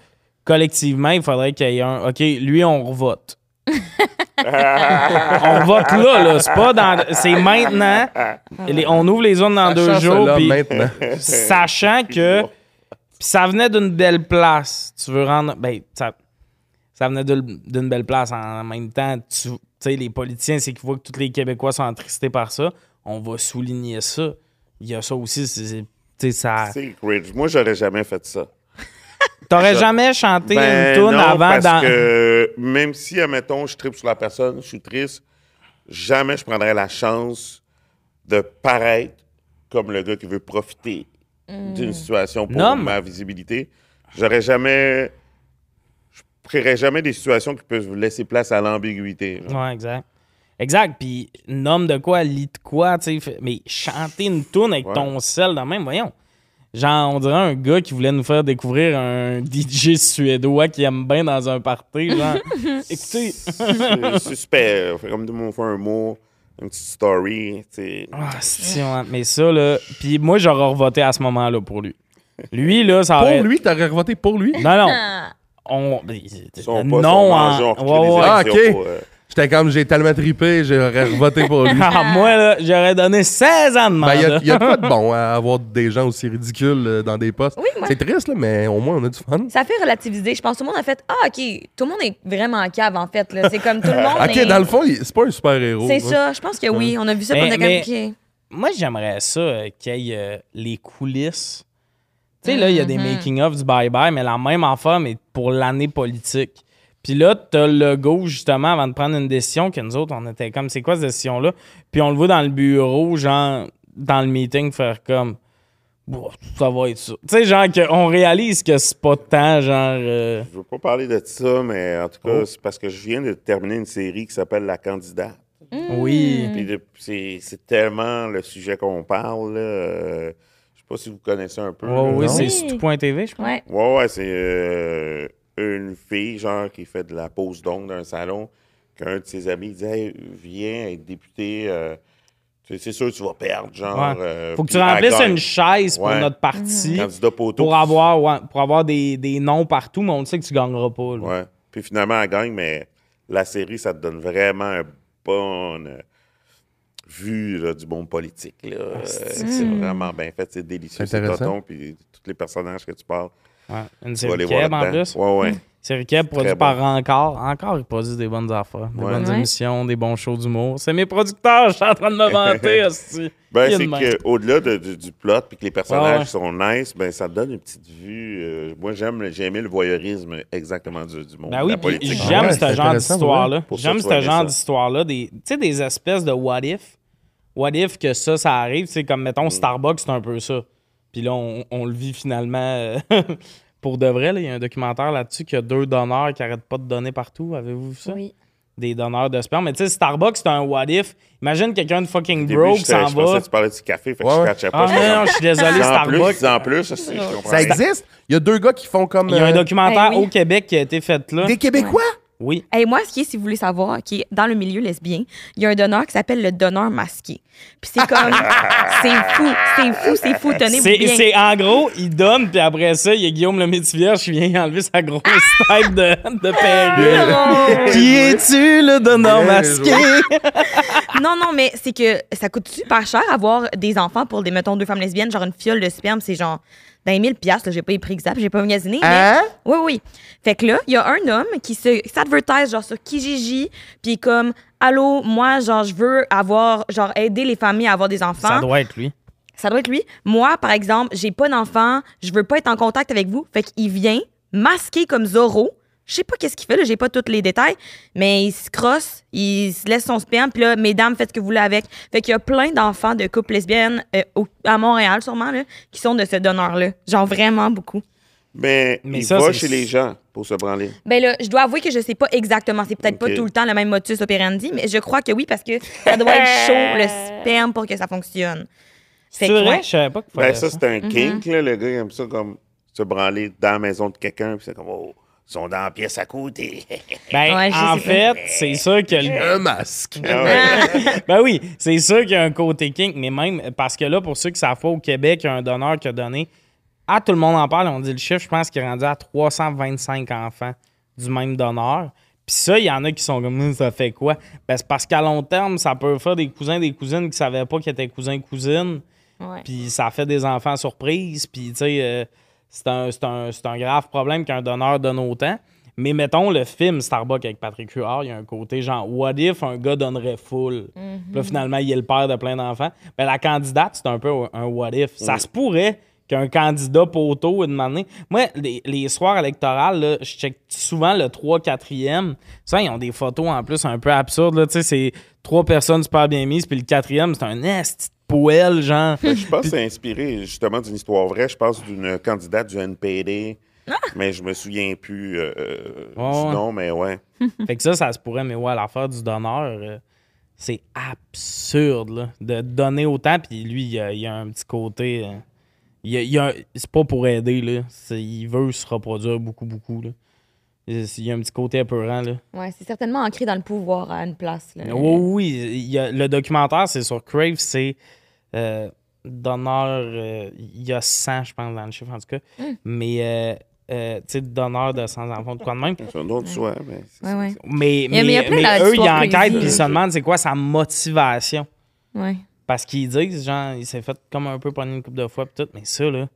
collectivement, il faudrait qu'il y ait un OK, lui, on revote. on vote là, là. C'est pas dans. C'est maintenant. Les- on ouvre les zones dans deux jours. sachant que. Ça venait d'une belle place. Tu veux rendre. Ben, ça, ça venait d'une d'une belle place. En même temps, tu sais, les politiciens, c'est qu'ils voient que tous les Québécois sont attristés par ça. On va souligner ça. Il y a ça aussi. c'est- ça. C'est cringe. Moi, j'aurais jamais fait ça. T'aurais jamais chanté Ben une tune non, avant parce dans. que même si, admettons, je tripe sur la personne, je suis triste, jamais je prendrais la chance de paraître comme le gars qui veut profiter d'une situation pour Non, mais- ma visibilité. J'aurais jamais... Je créerais jamais des situations qui peuvent laisser place à l'ambiguïté. Ouais, exact. Exact. Puis, nomme de quoi, lit de quoi, tu sais. Mais chanter une tune avec Ouais. ton sel dans même, voyons. Genre, on dirait un gars qui voulait nous faire découvrir un DJ suédois qui aime bien dans un party. Genre, écoutez. C'est suspect. Fait Comme tout le monde fait un mot, une petite story. tu sais. Ah, c'est- ouais, mais ça, là. Puis moi, j'aurais revoté à ce moment-là pour lui. Lui, là, ça aurait. Pour lui, t'aurais voté pour lui? Non, non. Ah. On... Non, en- ouais, ouais. Ah, ok. pour, euh, J'étais comme, j'ai tellement trippé, j'aurais voté pour lui. Ah, moi, là, j'aurais donné 16 ans de Ben, il y, a- mandat. il y a de quoi de bon à avoir des gens aussi ridicules euh, dans des postes. Oui, moi- C'est triste, là, mais au moins, on a du fun. Ça fait relativiser. Je pense que tout le monde a fait Ah, OK, tout le monde est vraiment cave, en fait. là. C'est comme tout le monde. Ok, est- dans le fond, c'est pas un super-héros. C'est ça. Je pense que oui. On a vu ça Mais- pendant mais-. OK. Moi, j'aimerais ça euh, qu'il y ait euh, les coulisses. Tu sais, là, il y a des Mhm. making-of du bye-bye, mais la même affaire, mais pour l'année politique. Puis là, t'as le go, justement, avant de prendre une décision, que nous autres, on était comme, c'est quoi cette décision-là? Puis on le voit dans le bureau, genre, dans le meeting, faire comme, Bon, ça va être ça. Tu sais, genre, qu'on réalise que c'est pas tant, genre. euh, Je veux pas parler de ça, mais en tout cas, Oh. c'est parce que je viens de terminer une série qui s'appelle La candidate. Oui. Puis de- c'est tellement le sujet qu'on parle. là, euh, je sais pas si vous connaissez un peu. Là. oui, c'est Oui. tout.tv, je. Ouais. Ouais, ouais, c'est euh, une fille, genre, qui fait de la pose d'ongles dans un salon, qu'un de ses amis dit Hey, viens être député, euh, tu sais, c'est sûr que tu vas perdre, genre. Ouais. euh, Faut que tu remplisses une chaise pour Ouais. notre parti Candidat poteau. pour avoir, ouais, pour avoir des, des noms partout, mais on sait que tu gagneras pas. là. Ouais. Puis finalement, elle gagne, mais la série, ça te donne vraiment un bon euh, vue là, du monde politique. Euh, c'est vraiment bien fait, c'est délicieux. C'est tonton, puis tous les personnages que tu parles, Ouais. Une tu série Keb en plus. Ouais, ouais. Série Keb produit par bon. Encore. Encore, ils produisent des bonnes affaires, des Ouais. bonnes Ouais. émissions, des bons shows d'humour. C'est mes producteurs, je suis en train de me vanter. hostie. Ben, c'est qu'au-delà de- du, du plot puis que les personnages Ouais, ouais. sont nice, ben, ça donne une petite vue. euh, moi, j'aime le- j'ai aimé le voyeurisme exactement du, du monde. Ben oui, puis j'aime ce genre d'histoire-là. J'aime tu ce genre d'histoire-là. des- Tu sais, des espèces de what if. What if que ça, ça arrive. C'est comme, mettons, Mm. Starbucks, c'est un peu ça. Puis là, on, on le vit finalement euh, pour de vrai. là. Il y a un documentaire là-dessus qu'il y a deux donneurs qui arrêtent pas de donner partout. Avez-vous vu ça? Oui. Des donneurs de sperme. Mais tu sais, Starbucks, c'est un what if. Imagine quelqu'un de fucking broke s'en je pensais va. que tu parlais du café, fait que Ouais, je ouais. catchais Ah pas. non, non, je suis désolé, En plus, Starbucks. en plus, aussi, je comprends. Ça existe? Il y a deux gars qui font comme. Il y a un euh, documentaire oui. au Québec qui a été fait là. Des Québécois? Oui. Et moi, ce qui est, si vous voulez savoir, qui est dans le milieu lesbien, il y a un donneur qui s'appelle le donneur masqué. Puis c'est comme. c'est fou, c'est fou, c'est fou. Tenez-vous bien. c'est en gros, il donne, puis après ça, il y a Guillaume le Métivierge qui vient enlever sa grosse tête de, de perruque. Non. Qui es-tu, le donneur masqué? non, non, mais c'est que ça coûte super cher avoir des enfants pour des, mettons, deux femmes lesbiennes. Genre une fiole de sperme, c'est genre dans les 1000 piastres. là, J'ai pas les prix exacts, j'ai pas magasiné. mais- Hein? Oui, oui. Fait que là, il y a un homme qui se s'advertise genre sur Kijiji, puis comme allô, moi genre je veux avoir genre aider les familles à avoir des enfants. Ça doit être lui. Ça doit être lui. Moi, par exemple, j'ai pas d'enfant, je veux pas être en contact avec vous. Fait qu'il vient masqué comme Zorro. Je sais pas qu'est-ce qu'il fait, là, j'ai pas tous les détails, mais il se crosse, il se laisse son sperme, puis là, mesdames, faites ce que vous voulez avec. Fait qu'il y a plein d'enfants de couples lesbiennes, euh, au- à Montréal sûrement, là, qui sont de ce donneur-là. Genre vraiment beaucoup. Mais, Mais il ça, va c'est- chez les gens pour se branler. Ben là, je dois avouer que je sais pas exactement. C'est peut-être Ok. pas tout le temps le même motus operandi, mais je crois que oui, parce que ça doit être chaud, le sperme, pour que ça fonctionne. Fait C'est que, vrai? ouais. Je savais pas qu'il Ben, ça, ça. c'est un Mhm. kink, là. Le gars, il aime ça comme se branler dans la maison de quelqu'un, puis c'est comme, oh, sont dans la pièce à côté. Ben, Ouais, en fait, c'est sûr que le- Un masque. Ah ouais. ben oui, c'est sûr qu'il y a un côté kink, mais même parce que là, pour ceux qui savent pas, au Québec, il y a un donneur qui a donné. Ah, tout le monde en parle, on dit le chiffre, je pense qu'il est rendu à 325 enfants du même donneur. Puis ça, il y en a qui sont comme Hum, ça fait quoi? Ben, c'est parce qu'à long terme, ça peut faire des cousins, des cousines qui savaient pas qu'ils étaient cousins, cousines. Puis ça fait des enfants surprises. Puis, tu sais, euh, c'est un, c'est un- c'est un grave problème qu'un donneur donne autant. Mais mettons le film Starbucks avec Patrick Huard, il y a un côté genre, what if un gars donnerait full? Puis là, finalement, il est le père de plein d'enfants. Ben, la candidate, c'est un peu un what if. Ça se pourrait qu'un candidat poteau une année. Moi, les, les soirs électoraux, là, je check souvent le 3-4e. Ça, ils ont des photos en plus un peu absurdes. là. Tu sais, c'est trois personnes super bien mises, puis le quatrième, c'est un esti de poêle, genre. Je pense que c'est inspiré justement d'une histoire vraie. Je pense d'une candidate du NPD. Mais je me souviens plus euh, Ouais, du ouais. nom, mais ouais. Fait que ça, ça se pourrait, mais ouais, l'affaire du donneur, euh, c'est absurde, là, de donner autant, puis lui, il y a, il a un petit côté... euh, il y a- il c'est pas pour aider, là. Il veut se reproduire beaucoup, beaucoup, là. Il il y a un petit côté apeurant, là. Ouais, c'est certainement ancré dans le pouvoir à une place. là. Oui, oui, il y a- le documentaire, c'est sur Crave, c'est euh, donneur, euh, il y a 100, je pense, dans le chiffre, en tout cas. Mais, euh, euh, tu sais, donneur de 100 enfants, de quoi de même. C'est un autre choix, mais c'est- Ouais, ouais. Mais, mais il y a plein mais eux, ils enquêtent puis ils se demandent c'est quoi sa motivation? Ouais. Parce qu'ils disent, genre, il s'est fait comme un peu pogner une couple de fois pis tout, mais ça, là.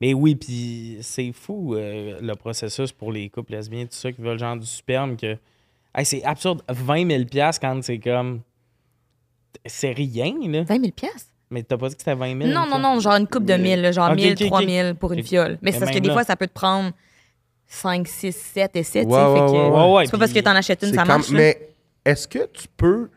Mais oui, puis c'est fou, euh, le processus pour les couples lesbiens, tout ça, qui veulent genre du sperme, que. Hey, c'est absurde, 20 000 quand c'est comme. C'est rien, là. 20 000 piastres? Mais t'as pas dit que c'était 20 000 Non, non, non, genre une coupe de 1000, là, genre Ok, 1000, ok, ok. 3000 pour une fiole. Mais c'est parce que des là. fois, ça peut te prendre 5, 6, 7 essais, tu Ouais, sais. ouais, fait que ouais, ouais, ouais, c'est pas parce que t'en achètes une, ça marche. Mais est-ce que tu peux.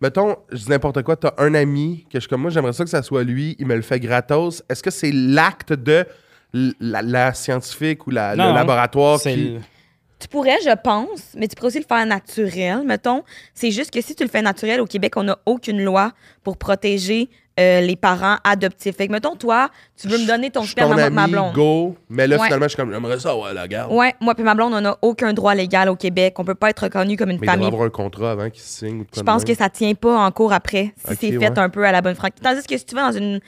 Mettons, je dis n'importe quoi, t'as un ami que je suis comme moi, j'aimerais ça que ça soit lui, il me le fait gratos. Est-ce que c'est l'acte de la, la scientifique ou la, Non, le laboratoire qui. Tu pourrais, je pense, mais tu pourrais aussi le faire naturel, mettons. C'est juste que si tu le fais naturel, au Québec, on n'a aucune loi pour protéger euh, les parents adoptifs. Fait que, mettons, toi, tu veux me donner ton sperme à ma blonde. go. Mais là, Ouais. finalement, je suis comme, j'aimerais ça, ouais, la garde. Ouais, moi puis ma blonde, on n'a aucun droit légal au Québec. On peut pas être reconnu comme une Mais il devrait famille. avoir un contrat avant qu'il signe ou de quoi Je de pense même. que ça tient pas en cours après, si Ok, c'est fait ouais. un peu à la bonne franquette. Tandis que si tu vas dans une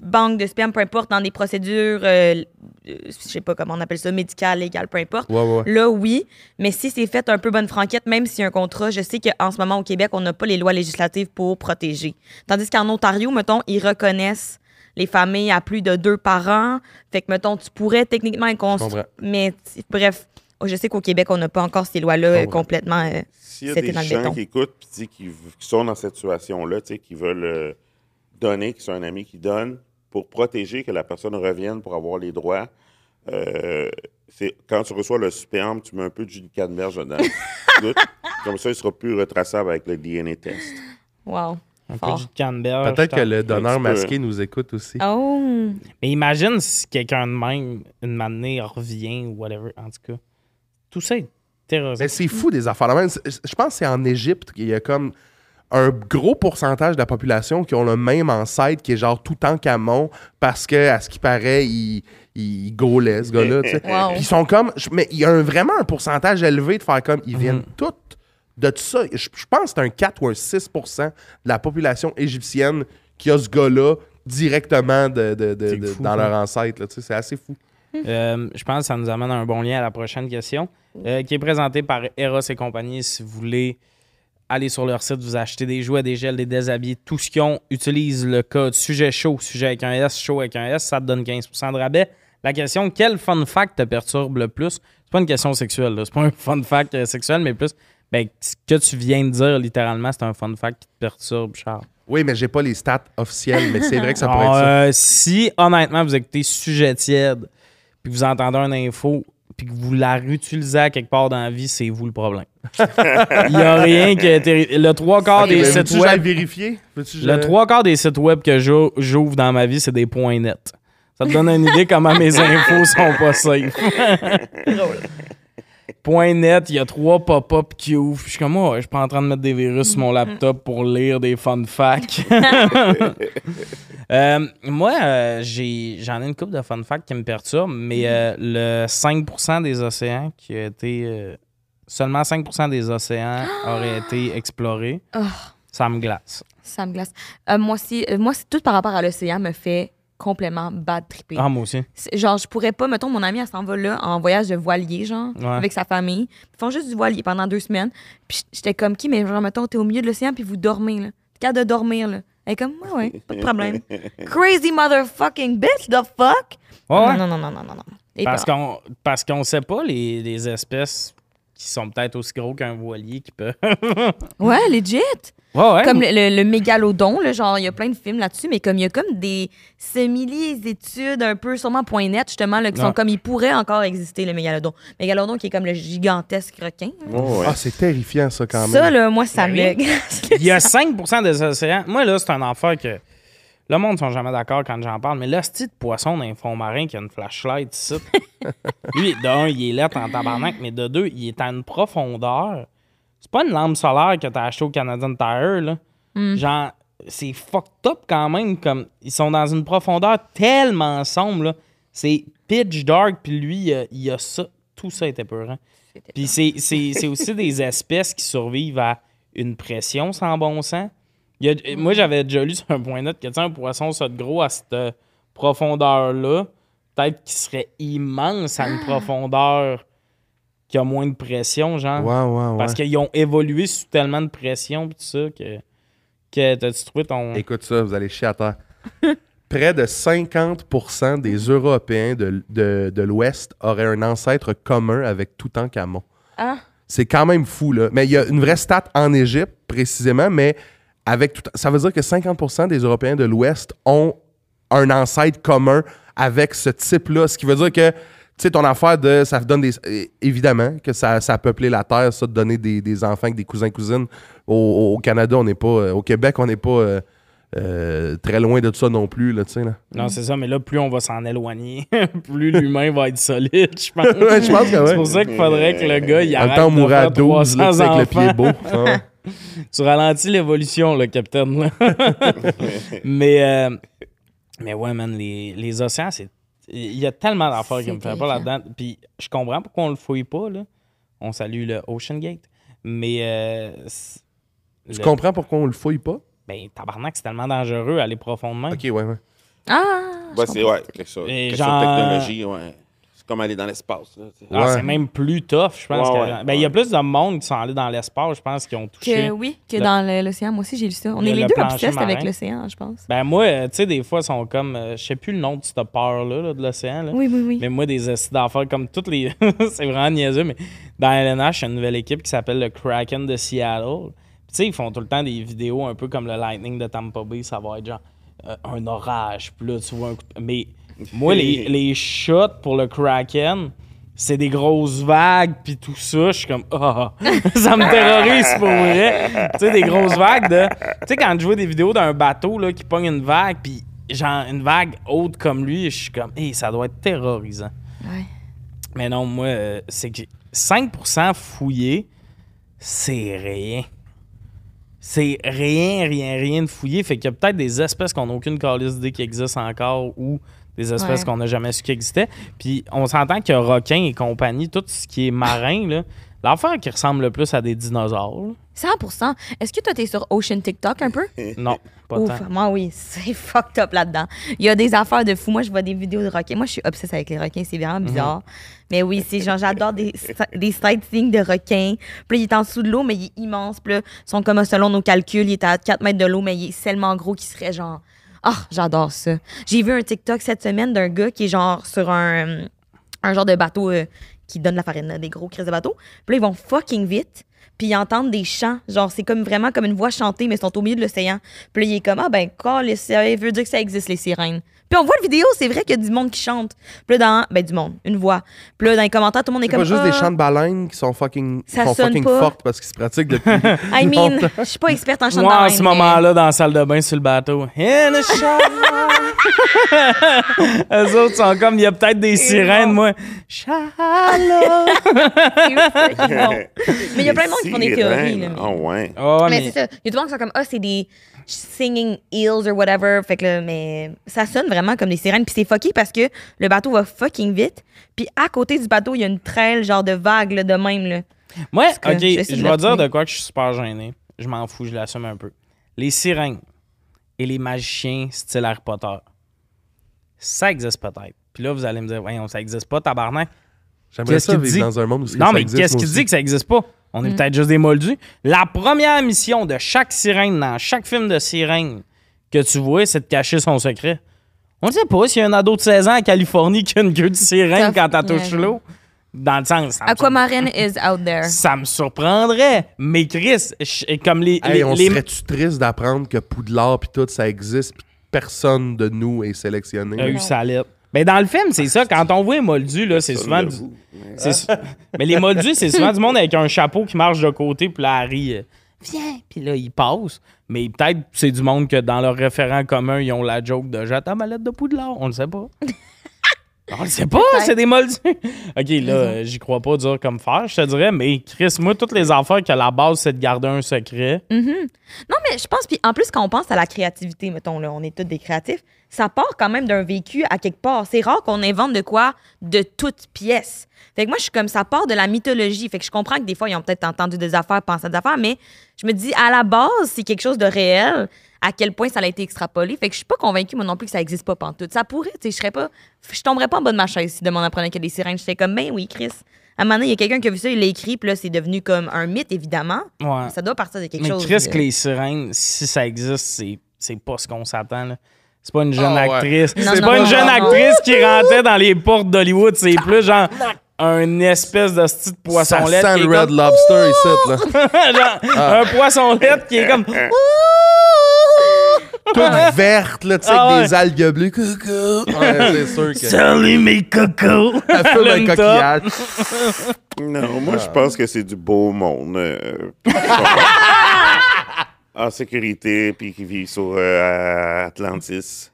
banque de sperme, peu importe, dans des procédures, euh, euh, je sais pas comment on appelle ça, médicales, légales, peu importe, Ouais, ouais. là, oui. Mais si c'est fait un peu bonne franquette, même s'il y a un contrat, je sais qu'en ce moment, au Québec, on n'a pas les lois législatives pour protéger. Tandis qu'en Ontario, mettons, ils reconnaissent les familles à plus de deux parents. Fait que, mettons, tu pourrais techniquement être cons- Je comprends. Mais, bref, je sais qu'au Québec, on n'a pas encore ces lois-là euh, complètement. euh, S'il y a des gens qui écoutent sais, qui, qui sont dans cette situation-là, tu sais, qui veulent euh, donner, qui sont un ami qui donne, pour protéger que la personne revienne pour avoir les droits, euh, c'est quand tu reçois le sperme, tu mets un peu de jus de canneberge dedans. Comme ça, il sera plus retraçable avec le DNA test. Wow. Un peu Fort. de jus de canneberge. Peut-être que le donneur masqué nous écoute aussi. Oh! Mais imagine si quelqu'un de même, une manée, revient ou whatever. En tout cas, tout ça est terrorisant. Mais c'est fou des affaires. même. C'est- Je pense que c'est en Égypte qu'il y a comme un gros pourcentage de la population qui ont le même ancêtre qui est genre tout en camon parce que, à ce qui paraît, il, il gaulait, ce gars-là. tu sais. Wow. Puis ils sont comme. Mais il y a un- vraiment un pourcentage élevé de faire comme. Ils Mhm. viennent tous de tout ça. Je, je pense que c'est un 4 ou un 6% de la population égyptienne qui a ce gars-là directement de, de- de- fou, dans ça. leur ancêtre. là, tu sais, C'est assez fou. Euh, je pense que ça nous amène à un bon lien à la prochaine question, euh, qui est présentée par Eros et compagnie. Si vous voulez aller sur leur site, vous achetez des jouets, des gels, des déshabillés, tout ce qu'ils ont, utilise le code sujet chaud, sujet avec un S, chaud avec un S, ça te donne 15% de rabais. La question, quel fun fact te perturbe le plus? C'est pas une question sexuelle, là. c'est pas un fun fact euh, sexuel, mais plus, ben, ce que tu viens de dire, littéralement, c'est un fun fact qui te perturbe, Charles. Oui, mais j'ai pas les stats officielles, mais c'est vrai que ça pourrait Ah, être ça. euh, si, honnêtement, vous écoutez Sujet tiède, puis que vous entendez une info, puis que vous la réutilisez à quelque part dans la vie, c'est vous le problème. Il n'y a rien qui a été... Le trois quarts des sites que web... vérifier? Que Le trois quarts des sites web que j'ou- j'ouvre dans ma vie, c'est des points nets. Ça te donne une idée comment mes infos sont pas safe. Point net, il y a trois pop-up qui ouvrent. Je suis comme, oh, je suis pas en train de mettre des virus sur mon laptop pour lire des fun facts. Euh, moi, euh, j'ai, j'en ai une couple de fun facts qui me perturbent, mais euh, le 5% des océans qui a été. seulement 5% des océans auraient été explorés. Oh. Ça me glace. Ça me glace. Moi aussi, moi, c'est tout par rapport à l'océan me fait complètement bad tripper. Ah, moi aussi. Genre, je pourrais pas, mettons, mon amie, elle s'en va là en voyage de voilier, genre, Ouais. avec sa famille. Ils font juste du voilier pendant deux semaines. Puis j'étais comme qui, mais genre, mettons, t'es au milieu de l'océan, puis vous dormez, là. T'es capable de dormir, là. Elle est comme, ouais, ouais, pas de problème. Crazy motherfucking bitch, the fuck? Ouais. Non, non, non, non, non, non. Et Parce qu'on parce qu'on sait pas les, les espèces qui sont peut-être aussi gros qu'un voilier qui peut. Ouais, legit. Ouais. Comme le, le- le mégalodon, là, genre, il y a plein de films là-dessus, mais comme il y a comme des simili-études un peu, sûrement point net, justement, là, qui sont comme il pourrait encore exister, le mégalodon. Mégalodon qui est comme le gigantesque requin. Ouais. Ah, c'est terrifiant, ça, quand même. Ça, là, moi, ça Ben me oui. Il y a 5% des océans. Moi, là, c'est un affaire que. Le monde ne sont jamais d'accord quand j'en parle, mais là, ce de poisson d'un fond marin qui a une flashlight ici. Lui, de un, il est là en tabarnak, mais de deux, il est à une profondeur. C'est pas une lampe solaire que t'as acheté au Canadian Tire, là. Genre, c'est fucked up quand même. Comme, ils sont dans une profondeur tellement sombre, là. C'est pitch dark, puis lui, il y a, il a ça. Tout ça était peurant. Puis c'est, c'est, c'est aussi des espèces qui survivent à une pression sans bon sens. Il y a- moi, j'avais déjà lu sur un point net que tu sais, un poisson ça de gros à cette euh, profondeur-là, peut-être qu'il serait immense à une profondeur qui a moins de pression, genre. Ouais, ouais, ouais. Parce qu'ils ont évolué sous tellement de pression pis tout ça que, que t'as-tu trouvé ton. Écoute ça, vous allez chier à terre. Près de 50% des Européens de, de, de l'Ouest auraient un ancêtre commun avec Toutankhamon. Ah. C'est quand même fou, là. Mais il y a une vraie stat en Égypte, précisément, mais avec tout, ça veut dire que 50% des Européens de l'Ouest ont un ancêtre commun avec ce type-là. Ce qui veut dire que, sais, ton affaire de. Ça donne des. Évidemment que ça, ça a peuplé la Terre, ça, de donner des, des enfants avec des cousins-cousines. Au, au Canada, on n'est pas. euh, Au Québec, on n'est pas euh, euh, très loin de tout ça non plus, là, tu sais, là. Non, c'est ça, mais là, plus on va s'en éloigner, plus l'humain va être solide, je pense. Ouais, je pense que ouais. C'est pour ça qu'il faudrait que le gars, il arrête temps, on de faire 12, là, tu sais, avec le 300 pied beau. enfants. Ouais. Tu ralentis l'évolution, le capitaine. là. mais, euh, mais ouais, man, les, les océans, c'est. Il y a tellement d'affaires qui me font pas là-dedans. Puis je comprends pourquoi on le fouille pas, là. On salue le Ocean Gate. Mais. Euh, le- comprends pourquoi on le fouille pas? Ben, tabarnak, c'est tellement dangereux aller profondément. Ok, ouais, ouais. Ah! Ouais, c'est ouais, quelque chose. Et Question genre- de technologie, ouais. Comme aller dans l'espace. là, tu sais. Ah, Ouais. c'est même plus tough, je pense. Ouais, que- ouais, ben, il y a plus de monde qui sont allés dans l'espace, je pense, qui ont touché. Que oui, que Le- dans le- l'océan. Moi aussi, j'ai lu ça. On Le- est les le deux plancher obsessed avec l'océan, je pense. Ben, moi, euh, tu sais, des fois, ils sont comme. euh, je sais plus le nom de cette peur-là, là, de l'océan. là. Oui, oui, oui. Mais moi, des acides d'affaires comme toutes les. c'est vraiment niaiseux, mais dans LNH, il y a une nouvelle équipe qui s'appelle le Kraken de Seattle. Puis, Tu sais, ils font tout le temps des vidéos un peu comme le Lightning de Tampa Bay. Ça va être genre euh, un orage. Puis là, tu vois un coup de- Mais moi, les, les shots pour le Kraken, c'est des grosses vagues, puis tout ça. Je suis comme, ah, ça me terrorise pour vrai. tu sais, des grosses vagues de. Tu sais, quand je vois des vidéos d'un bateau là, qui pogne une vague, puis genre une vague haute comme lui, je suis comme, hey, ça doit être terrorisant. Ouais. Mais non, moi, euh, c'est que 5% fouillé, c'est rien. C'est rien, rien, rien de fouillé. Fait qu'il y a peut-être des espèces qu'on n'a aucune calice d'idée qui existent encore ou des espèces Ouais. qu'on n'a jamais su qui existaient. Puis on s'entend que requins et compagnie, tout ce qui est marin, là, l'affaire qui ressemble le plus à des dinosaures, là, 100 Est-ce que toi, t'es sur Ocean TikTok un peu? non, pas Ouf, tant. moi, oui, c'est fucked up là-dedans. Il y a des affaires de fou. Moi, je vois des vidéos de requins. Moi, je suis obsesse avec les requins. C'est vraiment bizarre. Mais oui, c'est genre, j'adore des, des sightseeing de requins. Puis là, il est en dessous de l'eau, mais il est immense. Puis là, ils sont comme selon nos calculs, il est à 4 mètres de l'eau, mais il est tellement gros qu'il serait genre. Ah, j'adore ça. J'ai vu un TikTok cette semaine d'un gars qui est genre sur un, un genre de bateau euh, qui donne la farine, des gros crises de bateau. Puis là, ils vont fucking vite. Puis ils entendent des chants. Genre, c'est comme vraiment comme une voix chantée, mais ils sont au milieu de l'océan. Puis là, il est comme, ah ben, quoi, les veut dire que ça existe, les sirènes. Puis on voit la vidéo, c'est vrai qu'il y a du monde qui chante. Puis là, dans, ben, du monde, une voix. Puis là, dans les commentaires, tout le monde est C'est comme, pas juste des Ah, chants de baleines qui sont fucking, qui Ça sont sonne fucking pas. fortes parce qu'ils se pratiquent depuis. I mean, je suis pas experte en chant de Moi, en ce mais- moment-là, dans la salle de bain sur le bateau, in a. Eux autres sont comme, il y a peut-être des sirènes, moi. C'est bon. Mais il y a plein de monde qui font des théories, là, mais- Ah ouais. Ouais, mais, mais c'est ça. Il y a tout le monde qui sont comme, ah, c'est des singing eels or whatever. Fait que là, mais ça sonne vraiment comme des sirènes. Puis c'est fucké parce que le bateau va fucking vite. Puis à côté du bateau, il y a une traîne, genre de vague, là, de même, là. Moi, que ok, je le vais dire de quoi que je suis super gêné. Je m'en fous, je l'assume un peu. Les sirènes et les magiciens style Harry Potter, ça existe peut-être. Puis là, vous allez me dire, voyons, ça existe pas, tabarnak. J'aimerais Qu'est-ce ça qu'il vivre dit? dans un monde où Non, ça mais existe, qu'est-ce moi qui dit que ça existe pas? On Mm. est peut-être juste des moldus. La première mission de chaque sirène dans chaque film de sirène que tu vois, c'est de cacher son secret. On ne sait pas s'il y a un ado de 16 ans en Californie qui a une queue de sirène quand elle touche ouais. l'eau. Dans le sens, Aquamarine is out there. ça me surprendrait. Mais Chris, je- comme les, Hey, les- on les- serait-tu triste d'apprendre que Poudlard puis tout ça existe puis personne de nous est sélectionné? a eu sa lettre. Ben dans le film, c'est ça. Quand on voit un moldu, là, c'est souvent. du- Mais les moldus, c'est souvent du monde avec un chapeau qui marche de côté, puis là, Harry, euh, viens, puis là, il passe. Mais peut-être c'est du monde que dans leur référent commun, ils ont la joke de j'attends ma lettre de Poudlard. On le sait pas. On le sait pas, c'est des moldus. OK, là, euh, j'y crois pas dur comme fer, je te dirais, mais Chris, moi, toutes les affaires que la base, c'est de garder un secret. Non, mais je pense, puis en plus, quand on pense à la créativité, mettons, là, on est tous des créatifs, ça part quand même d'un vécu à quelque part. C'est rare qu'on invente de quoi de toutes pièces. Fait que moi, je suis comme ça part de la mythologie. Fait que je comprends que des fois, ils ont peut-être entendu des affaires, pensé à des affaires, mais je me dis, à la base, c'est quelque chose de réel. À quel point ça a été extrapolé. Fait que je suis pas convaincue, moi non plus, que ça existe pas pantoute. Ça pourrait, tu sais, je serais pas. Je tomberais pas en bas de ma chaise si demain on apprenait qu'il y a des sirènes. J'étais comme, ben oui, Chris. À un moment donné, il y a quelqu'un qui a vu ça, il l'a écrit, puis là, c'est devenu comme un mythe, évidemment. Ouais. Ça doit partir de quelque Mais chose. Chris, là. que les sirènes, si ça existe, c'est, c'est pas ce qu'on s'attend. là. C'est pas une jeune Ah ouais. actrice. Non, c'est non, pas non, une jeune non, non. actrice qui rentrait dans les portes d'Hollywood. C'est plus genre un espèce de petit poisson Ça lettre. sent le Red comme- Lobster ici, là. genre, Un poisson lettre qui est comme. Toute verte, là, tu sais, Ah avec ouais. des algues bleues. Coucou. Ouais, c'est sûr que. Salut mes cocos! Elle fume un coquillage. Non, moi, je pense que c'est du beau monde. euh, en sécurité, puis qui vit sur euh, Atlantis.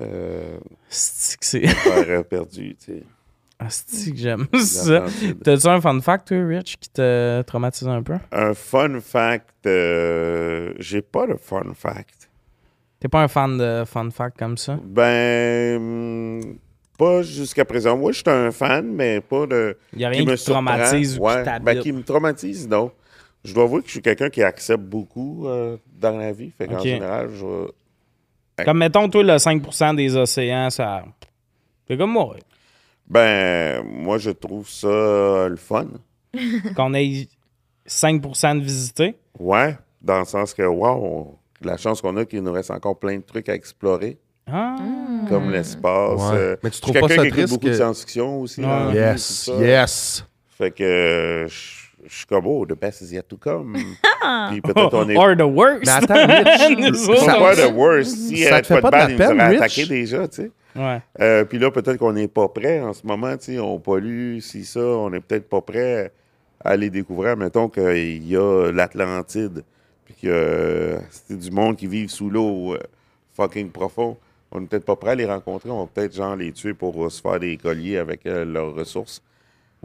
Euh, C'est que c'est. terre, euh, perdu, tu sais. Asti que j'aime ça. L'Atlantide. T'as-tu un fun fact, toi, Rich, qui te traumatise un peu? Un fun fact, euh, j'ai pas de fun fact. T'es pas un fan de fun fact comme ça? Ben, pas jusqu'à présent. Moi, je suis un fan, mais pas de. Y a rien qui me te traumatise ou qui Ouais, t'habite. ben, qui me traumatise, non. Je dois avouer que je suis quelqu'un qui accepte beaucoup euh, dans la vie. Fait qu'en général, je Comme mettons, toi, le 5% des océans, ça. C'est comme moi. Ben, moi, je trouve ça euh, le fun. Qu'on ait 5% de visités? Ouais, dans le sens que, wow, la chance qu'on a qu'il nous reste encore plein de trucs à explorer, Ah. comme l'espace. Ouais. euh, Mais tu trouves pas quelqu'un ça qui triste beaucoup de science-fiction aussi. Vie, Yes, yes. Fait que euh, je je suis comme, oh, the best is yet to come. Puis peut-être on est. Or the worst. Mais attends, Rich, Nous ça- autres, C'est on- pas the worst. Si ça te fait pas pas de de la balle, peine, attaqué déjà, tu sais. Ouais. Euh, puis là, peut-être qu'on n'est pas prêt en ce moment, tu sais, on pollue, si ça, on n'est peut-être pas prêt à aller découvrir. Mettons qu'il y a l'Atlantide, que euh, c'est du monde qui vit sous l'eau euh, fucking profond. On n'est peut-être pas prêt à les rencontrer, on va peut-être genre les tuer pour euh, se faire des colliers avec leurs ressources.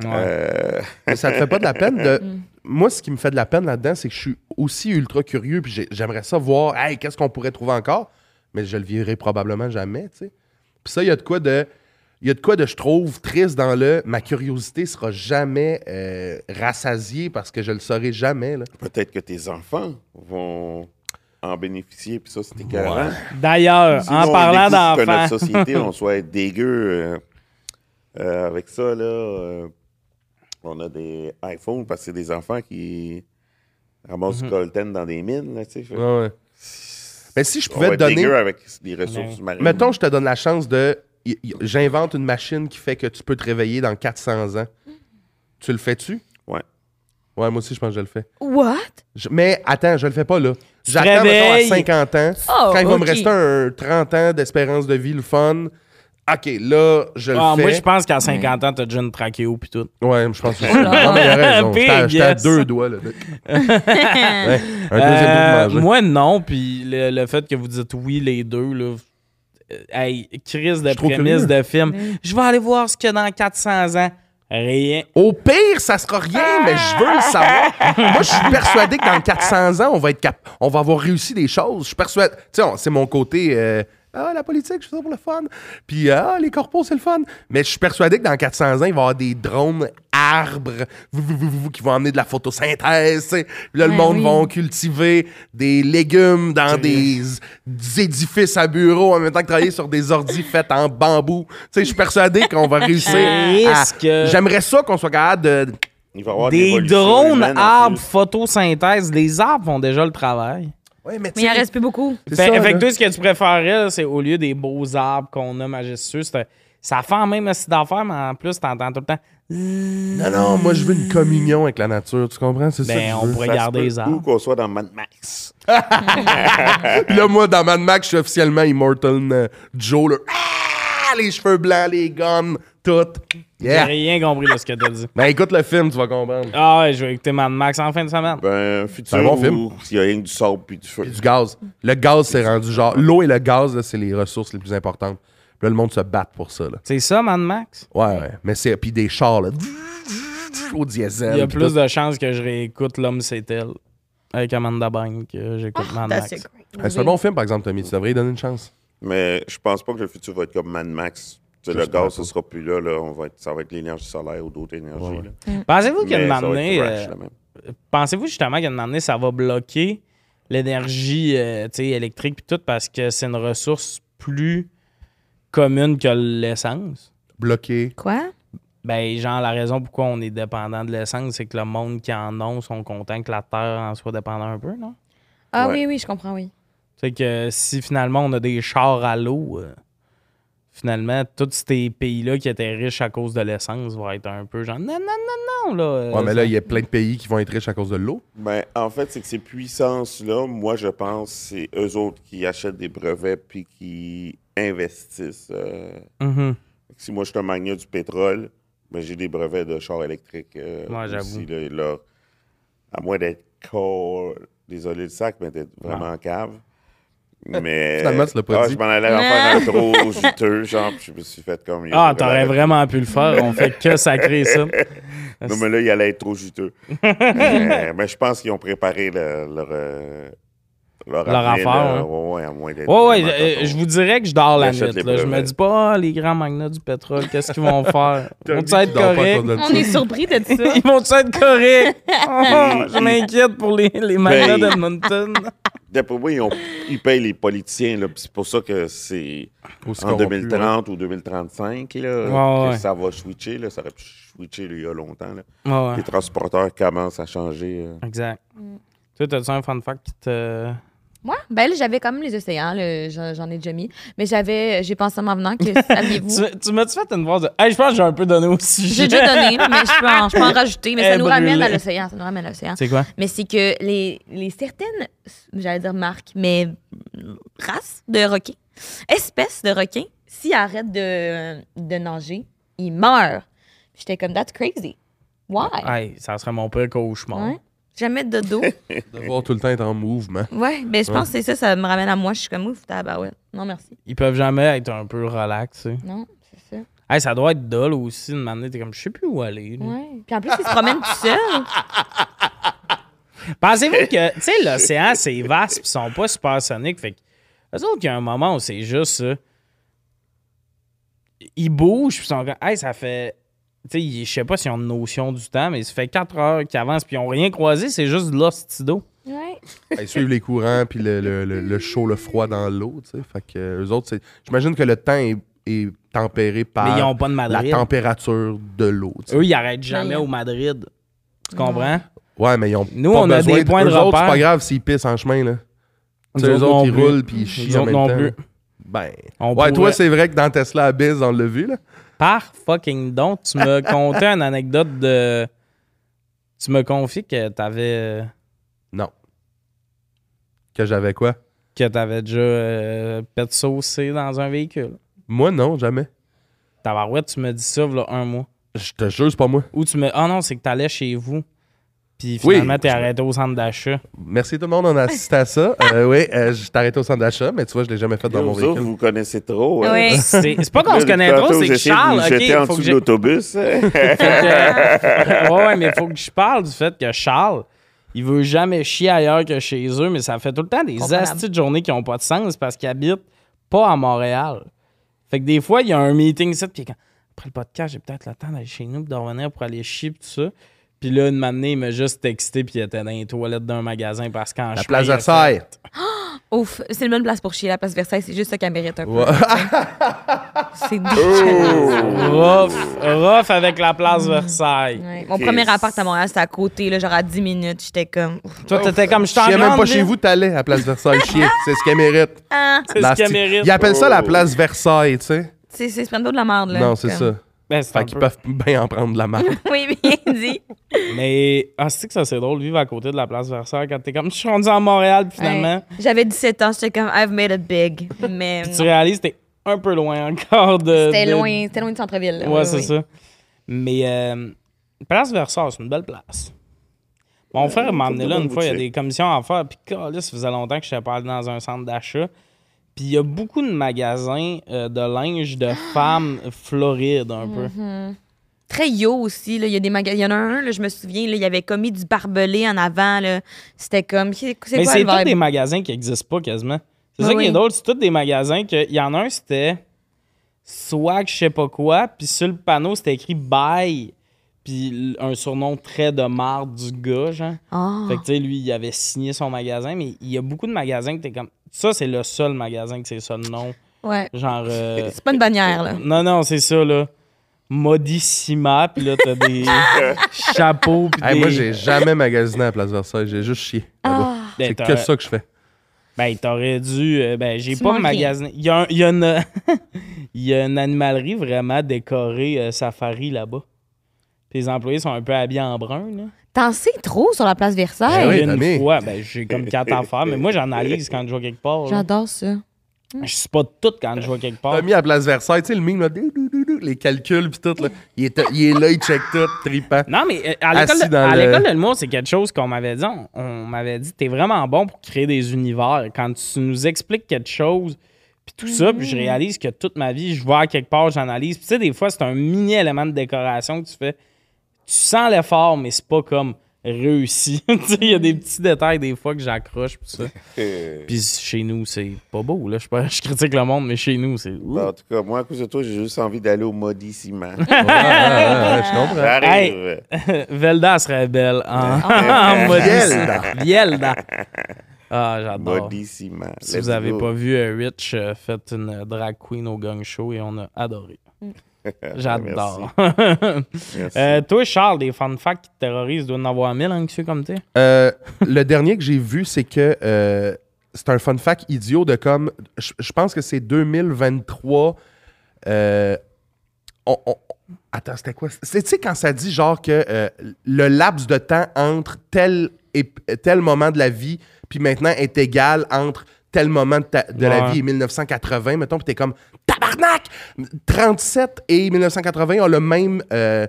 Ouais. Euh, Mais ça te fait pas de la peine de. Moi, ce qui me fait de la peine là-dedans, c'est que je suis aussi ultra curieux, puis j'ai- j'aimerais ça voir, hey, qu'est-ce qu'on pourrait trouver encore, mais je le vivrai probablement jamais, tu sais. Puis ça, il y a de quoi de. Il y a de quoi de, je trouve, triste dans le. Ma curiosité sera jamais euh, rassasiée parce que je le saurai jamais, là. peut-être que tes enfants vont en bénéficier, puis ça, c'était écœurant. D'ailleurs, Sinon, en parlant découvre que d'enfants. notre société, on soit être dégueu euh, euh, avec ça, là. euh, on a des iPhones parce que c'est des enfants qui ramassent Mhm. du coltan dans des mines, là, tu sais. Fait- Ouais, ouais. Mais si je pouvais va te donner. avec des ressources Ouais. marines. Mettons, je te donne la chance de. J'invente une machine qui fait que tu peux te réveiller dans 400 ans. Tu le fais-tu? Ouais. Ouais, moi aussi, je pense que je le fais. What? Je- mais attends, je le fais pas là. te J'attends mettons, à réveilles. 50 ans. Oh, quand il va me ok. rester un 30 ans d'espérance de vie, le fun. OK, là, je le Ah, fais. moi, je pense qu'à 50 ans, t'as déjà une trachéo puis tout. Ouais, je pense que. Non, mais il a raison. Big J'étais à- J'étais à yes. deux doigts. Là. Ouais, un deuxième Euh, bout de manger. moi, non. Puis le, le fait que vous dites oui, les deux, là. Euh, Hey, crise de prémisse de film. Je vais aller voir ce qu'il y a dans 400 ans. Rien. Au pire, ça sera rien, mais je veux le savoir. Moi, je suis persuadé que dans 400 ans, on va être cap on va avoir réussi des choses. Je suis persuadé. Tu sais, c'est mon côté. euh, ah, la politique, je fais ça pour le fun. Puis, ah, les corpos, c'est le fun. Mais je suis persuadé que dans 400 ans, il va y avoir des drones arbres vou, vou, vou, vou, qui vont amener de la photosynthèse. Puis là, le Ouais, monde oui. va cultiver des légumes dans des, des édifices à bureaux en même temps que travailler sur des ordis faits en bambou. Tu sais, je suis persuadé qu'on va réussir à... J'aimerais ça qu'on soit capable de... Il va y avoir de Des drones arbres photosynthèse. Les arbres font déjà le travail. Ouais, mais Mais il en reste plus beaucoup. Fait, ça, fait que là. toi, ce que tu préférerais, là, c'est au lieu des beaux arbres qu'on a majestueux, ça fait en même aussi d'affaires, mais en plus, t'entends tout le temps. Non, non, moi, je veux une communion avec la nature, tu comprends? C'est ça que Ben, je on veux. pourrait Ça garder les arbres. Ou qu'on soit dans Mad Max. Là, moi, dans Mad Max, je suis officiellement Immortal euh, Joe, là. Ah, les cheveux blancs, les guns, tout. J'ai Yeah! rien compris de ce que t'as dit. Ben, écoute le film, tu vas comprendre. Ah ouais, je vais écouter Mad Max en fin de semaine. Ben, futur un bon film. il y a rien que du sable puis du feu. Du gaz. Le gaz, c'est rendu genre... L'eau et le gaz, là, c'est les ressources les plus importantes. Puis là, le monde se bat pour ça, là. C'est ça, Mad Max? Ouais, ouais. Mais c'est... Puis des chars, là. Au diesel. Il y a plus tout. de chances que je réécoute L'homme c'est elle avec Amanda Bynes que j'écoute Mad That's Max. C'est un bon film, par exemple, Tommy. Tu devrais lui donner une chance. Mais je pense pas que le futur va être comme Mad Max. Tu sais, le gaz, ce sera plus là. là. On va être, ça va être l'énergie solaire ou d'autres énergies. Ouais. là. Pensez-vous qu'il y a une année, euh, pensez-vous justement qu'il y a une année, ça va bloquer l'énergie euh, électrique puis tout parce que c'est une ressource plus commune que l'essence? Bloqué. Quoi? Ben, genre, la raison pourquoi on est dépendant de l'essence, c'est que le monde qui en ont sont contents que la Terre en soit dépendant un peu, non? Ah Ouais. oui, oui, je comprends, oui. C'est que si finalement on a des chars à l'eau, euh, finalement, tous ces pays-là qui étaient riches à cause de l'essence vont être un peu genre non, non, non, non, là. Ouais, mais là, il y a plein de pays qui vont être riches à cause de l'eau. Ben, en fait, c'est que ces puissances-là, moi, je pense, c'est eux autres qui achètent des brevets puis qui investissent. euh. Mhm. Si moi, je suis un magnat du pétrole, ben, j'ai des brevets de chars électriques. euh, Ouais, j'avoue. aussi, là, là. à moins d'être corps, désolé le sac, mais d'être vraiment en cave. Mais. Finalement, tu l'as pas Ah, dit. Je m'en allais en faire un trop juteux, genre, puis je me suis fait comme. il Ah, t'aurais vraiment pu le faire. On fait que sacrer ça. Non, mais là, il allait être trop juteux. Mais je pense qu'ils ont préparé le- leur, euh, leur, affaire, là. hein. Ouais, ouais, à moins d'être. Ouais, ouais, euh, je vous dirais que je dors la Ils nuit. là. Je me dis pas, ah, les grands magnats du pétrole, qu'est-ce qu'ils vont faire? Vont-ils tu être corrects? On est surpris de ça. Ils vont-ils être corrects? Oh, je m'inquiète pour les, les magnats Ben, d'Edmonton. D'après moi, ils, ont- ils payent les politiciens. C'est pour ça que c'est en corrompu, 2030 ou 2035 là, Ouais, que ouais. ça va switcher. Là, ça aurait pu switcher là, il y a longtemps. là. Ouais, ouais. Les transporteurs commencent à changer. euh. Exact. Toi, t'as-tu un fun fact qui te. Moi, ben j'avais quand même les océans, j'en j'en ai déjà mis. Mais j'avais, j'ai pensé en m'en venant que, saviez-vous? Tu, tu m'as-tu fait une voix de. Hey, je pense que j'ai un peu donné au sujet. J'ai déjà donné, mais je peux en, je peux en rajouter. Mais ça nous ramène à l'océan. Ça nous ramène à l'océan. C'est quoi? Mais c'est que les, les certaines, j'allais dire marques, mais races de requins, espèces de requins, s'il arrête de, de nager, il meurt. Puis J'étais comme, that's crazy. Why? Hey, ça serait mon pire cauchemar. Ouais. Jamais de dos. De voir tout le temps être en mouvement. ouais, mais je pense que c'est ça, ça me ramène à moi. Je suis comme, ouf, tabarouette. Non, merci. Ils peuvent jamais être un peu relaxés. Non, c'est ça. Hey, ça doit être dull aussi de m'amener. T'es comme, je sais plus où aller. là. Ouais. Puis en plus, il se promène tout seul. Pensez-vous que, tu sais, l'océan, c'est vaste, pis ils sont pas supersoniques. Fait que, eux autres, il y a un moment où c'est juste ça. Ils bougent, pis ils sont comme, hey, ça fait. Je sais pas s'ils ont une notion du temps, mais ça fait 4 heures qu'ils avancent, puis ils ont rien croisé, c'est juste de l'ostido. Ouais. Ils suivent les courants, puis le, le- le- le chaud, le froid dans l'eau, tu sais. Fait que euh, eux autres, c'est... J'imagine que le temps est, est tempéré par Mais ils ont pas de la température de l'eau. Eux, ils arrêtent jamais au Madrid. Tu comprends? Ouais, mais ils ont Nous, pas on a des points de eux autres, c'est repère. pas grave s'ils pissent en chemin, là. Nous eux autres ils roulent, puis ils Nous chient en même non temps. plus. Ben... On ouais, pourrait- toi, c'est vrai que dans Tesla Abyss, on l'a vu, là. Par fucking donc, tu me contais une anecdote de. Tu me confies que t'avais. euh, Non. Que j'avais quoi? que t'avais déjà euh, saucé dans un véhicule. Moi, non, jamais. Tabarouette, tu me dis ça, là, un mois. Je te jure, c'est pas moi. Ou tu me. Ah non, c'est que t'allais chez vous. Puis finalement, t'es arrêté au centre d'achat. Merci tout le monde, on a assisté à ça. Euh, oui, euh, je t'ai arrêté au centre d'achat, mais tu vois, je l'ai jamais fait dans mon véhicule. vous connaissez trop. hein. Oui. C'est pas qu'on se connaît trop, c'est que de Charles. vous Ok, jeter en faut que dessous de l'autobus. ouais, ouais, mais faut que je parle du fait que Charles, il veut jamais chier ailleurs que chez eux, mais ça fait tout le temps des astis de journées qui ont pas de sens parce qu'il habite pas à Montréal. Fait que des fois, il y a un meeting ici, puis quand- après le podcast, j'ai peut-être le temps d'aller chez nous, de revenir pour aller chier, puis tout ça. Puis là, une matinée, il m'a juste texté, puis il était dans les toilettes d'un magasin parce qu'en La place Versailles. Ouf, c'est une bonne place pour chier, la place Versailles. C'est juste ça qu'elle mérite un peu. C'est Oh. dégueulasse. Rough, rough avec la place Versailles. Ouais. Mon premier appart à Montréal, c'était à côté, là, genre à 10 minutes. J'étais comme. Toi, t'étais comme je t'en même pas chez vous, t'allais à Place Versailles chier. C'est ce qu'elle mérite. Ah, C'est La ce qu'elle mérite. Ils appellent ça la Oh. place Versailles, tu sais. c'est c'est de la merde, là. Non, c'est Comme- ça. Ben, Fait qu'ils peu- peuvent bien en prendre de la marque. oui, bien dit. Mais, ah, c'est que ça, c'est drôle, vivre à côté de la place Versailles quand t'es comme, je suis rendu à Montréal, puis finalement, Ouais. J'avais 17 ans, j'étais comme, I've made it big. Mais puis tu réalises que t'es un peu loin encore de. c'était de- loin, c'était loin du centre-ville. là. Ouais, Oui, c'est oui. ça. Mais, euh, place Versailles, c'est une belle place. Mon frère m'a amené là une fois, il y a des commissions à faire, puis là, ça faisait longtemps que je n'étais pas allé dans un centre d'achat. Puis il y a beaucoup de magasins euh, de linge de femmes florides, un peu. Très yo aussi. Là. Il y a des magasins. Il y en a un, là, je me souviens, là, il y avait commis du barbelé en avant. là. C'était comme. C'est c'est Mais quoi c'est le tous vibe? des magasins qui n'existent pas quasiment. C'est Ah ça qui est oui. drôle, c'est tous des magasins que. Il y en a un, c'était swag, je sais pas quoi, puis sur le panneau, c'était écrit bye, puis un surnom très de marde du gars, genre. Ah. Fait que, tu sais, lui, il avait signé son magasin, mais il y a beaucoup de magasins que t'es comme. Ça, c'est le seul magasin que c'est ça le nom. Ouais. Genre. euh, C'est pas une bannière, là. Non, non, c'est ça, là. Modissima, puis là, t'as des chapeaux, Hey, des. moi, j'ai jamais magasiné à Place Versailles. J'ai juste chié. là-bas. Ah. Ben, C'est que ça que je fais. Ben, t'aurais dû. euh, ben, j'ai pas magasiné. Il y a, un- il y a une. il y a une animalerie vraiment décorée euh, safari là-bas. Puis les employés sont un peu habillés en brun, là. T'en sais trop sur la place Ben Versailles? oui, Une fois, ben, j'ai comme quatre affaires, mais moi, j'analyse quand je vais quelque part. J'adore ça. Je suis pas tout quand je vais quelque part. T'as mis à Place Versailles, tu sais, le mime, là, dou, dou, dou, dou, les calculs, pis tout, là. Il est, il est là, il check tout, tripant. Non, mais euh, à l'école de, à le- l'école de l'humour, c'est quelque chose qu'on m'avait dit. On, on m'avait dit, t'es vraiment bon pour créer des univers. Quand tu nous expliques quelque chose, puis tout ça, puis je réalise que toute ma vie, je vois à quelque part, j'analyse. Puis tu sais, des fois, c'est un mini élément de décoration que tu fais. Tu sens l'effort, mais c'est pas comme réussi. il y a des petits détails des fois que j'accroche, puis ça. Puis chez nous, c'est pas beau, là. Je, sais pas, je critique le monde, mais chez nous, c'est... ben, en tout cas, moi, à cause de toi, j'ai juste envie d'aller au Modissima. Ouais, ouais, ouais, je comprends. J'arrive. Velda serait belle en, Ah. en Vielda. Vielda. Ah, j'adore. Si Let's vous avez go. pas vu euh, Rich euh, fait une drag queen au gang show et on a adoré. J'adore. Euh, toi, Charles, des fun facts qui te terrorisent, doit en avoir mille anxieux comme t'es. Euh, le dernier que j'ai vu, c'est que euh, c'est un fun fact idiot de comme. Je pense que c'est 2023. euh, on- on- attends, c'était quoi? C'est, tu sais, quand ça dit genre que euh, le laps de temps entre tel, et, tel moment de la vie, puis maintenant est égal entre tel moment de, ta- de la vie est 1980, mettons, puis t'es comme tabarnak! 37 et 1980 ont le même euh,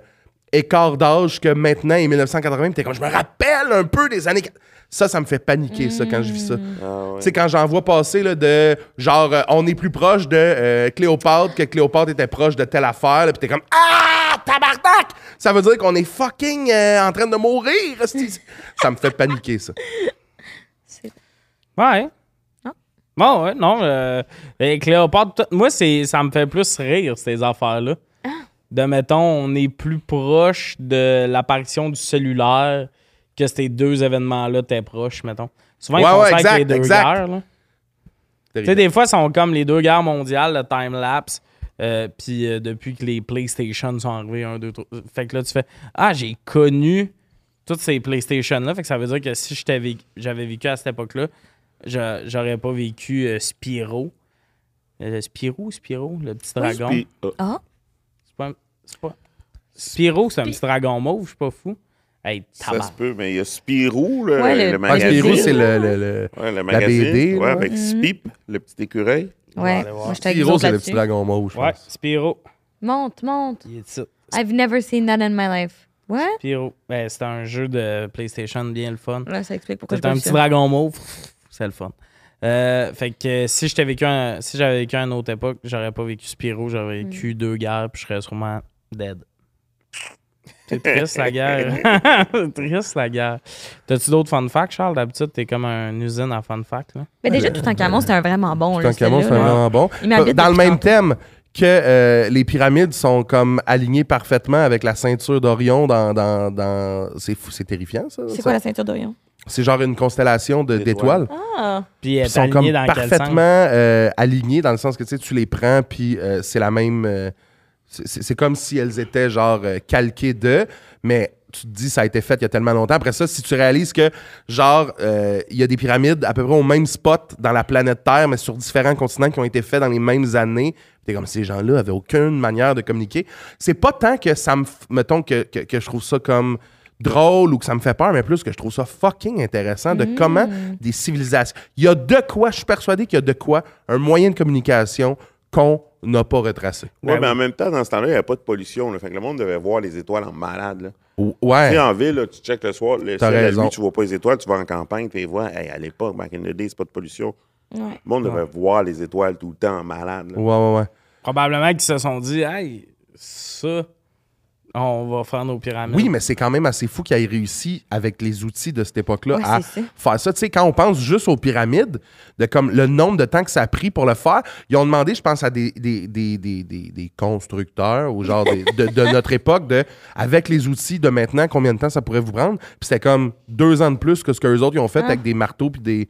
écart d'âge que maintenant et 1980, puis t'es comme je me rappelle un peu des années. Ça, ça me fait paniquer, ça, quand je vis ça. Ah, ouais. Tu sais, quand j'en vois passer là, de genre, euh, on est plus proche de euh, Cléopâtre que Cléopâtre était proche de telle affaire, là, pis t'es comme Ah, tabarnak! Ça veut dire qu'on est fucking euh, en train de mourir. ça me fait paniquer, ça. Ouais. Bon, ouais, non. Euh, et Cléopâtre, moi, c'est, ça me fait plus rire, ces affaires-là. Ah. De, mettons, on est plus proche de l'apparition du cellulaire que ces deux événements-là étaient proches, mettons. Souvent, ils font ouais, ça avec exact, les deux exact. guerres. là. Tu sais, des fois, ils sont comme les deux guerres mondiales, le time-lapse. euh, Puis euh, depuis que les PlayStation sont arrivés, un, deux, trois. Fait que là, tu fais Ah, j'ai connu toutes ces PlayStation-là. Fait que ça veut dire que si j'étais vécu- j'avais vécu à cette époque-là, j'aurais pas vécu euh, Spyro. Euh, Spyro, Spyro, le petit dragon. Puis, ah, Ah, C'est pas, c'est pas- Spyro, c'est un petit dragon mauve, je suis pas fou. Hey, ça se peut, mais il y a Spirou, le, Ouais, le- le Ah, magazine. Spirou, c'est le, le, le- Ouais, le la. BD, ouais, avec Spip, le petit écureuil. ouais. Moi, autres c'est le petit dragon mauve, je Ouais. Spyro. Monte, monte. Il est ça. I've never seen that in my life. What? Spyro. Ben, c'est un jeu de PlayStation bien le fun. Là, ça explique pourquoi C'est un petit ça. dragon mauve. C'est le fun. Euh, fait que euh, si j'étais vécu un, si j'avais vécu à une autre époque, j'aurais pas vécu Spyro, j'aurais vécu deux guerres, puis je serais sûrement dead. C'est triste la guerre. C'est triste la guerre. T'as-tu d'autres fun facts, Charles? D'habitude, t'es comme une usine à fun facts. Là. Mais déjà, tout en camon, c'était un vraiment bon. Tant qu'à moi, c'est là. vraiment bon. Dans le même thème que euh, les pyramides sont comme alignées parfaitement avec la ceinture d'Orion dans... dans, dans... C'est fou, c'est terrifiant, ça. C'est quoi la ceinture d'Orion? C'est genre une constellation de- D'étoiles. Ah! Puis elle Ils sont comme alignée dans quel parfaitement sens? euh, alignés dans le sens que tu sais, tu les prends, puis euh, c'est la même. euh, c'est- c'est c'est comme si elles étaient genre euh, calquées de, mais tu te dis ça a été fait il y a tellement longtemps. Après ça, si tu réalises que genre euh, il y a des pyramides à peu près au même spot dans la planète Terre, mais sur différents continents qui ont été faits dans les mêmes années. T'es comme ces gens-là avaient aucune manière de communiquer. C'est pas tant que ça me, f- mettons que, que, que je trouve ça comme drôle ou que ça me fait peur, mais plus que je trouve ça fucking intéressant de comment des civilisations. Il y a de quoi, je suis persuadé qu'il y a de quoi, un moyen de communication qu'on n'a pas retracé. Ouais, Ben mais oui. en même temps, dans ce temps-là, il n'y avait pas de pollution. Là, fait que le monde devait voir les étoiles en malade. Là. Ou- Tu Ouais. sais, en ville, là, tu checkes le soir, le ciel, la nuit, tu vois pas les étoiles, tu vas en campagne, tu vois. Hey, à l'époque, back in the day, c'est pas de pollution. Ouais. Le monde devait voir les étoiles tout le temps en malade. là. Ouais, ouais, ouais. Probablement qu'ils se sont dit, hey, ça, on va faire nos pyramides. Oui, mais c'est quand même assez fou qu'il ait réussi avec les outils de cette époque-là Ouais, à ça. faire ça. Tu sais, quand on pense juste aux pyramides, de comme le nombre de temps que ça a pris pour le faire, ils ont demandé, je pense, à des, des, des, des, des- des constructeurs ou genre des- de, de notre époque, de avec les outils de maintenant, combien de temps ça pourrait vous prendre? Puis c'était comme deux ans de plus que ce qu'eux autres ils ont fait Ah. avec des marteaux puis des.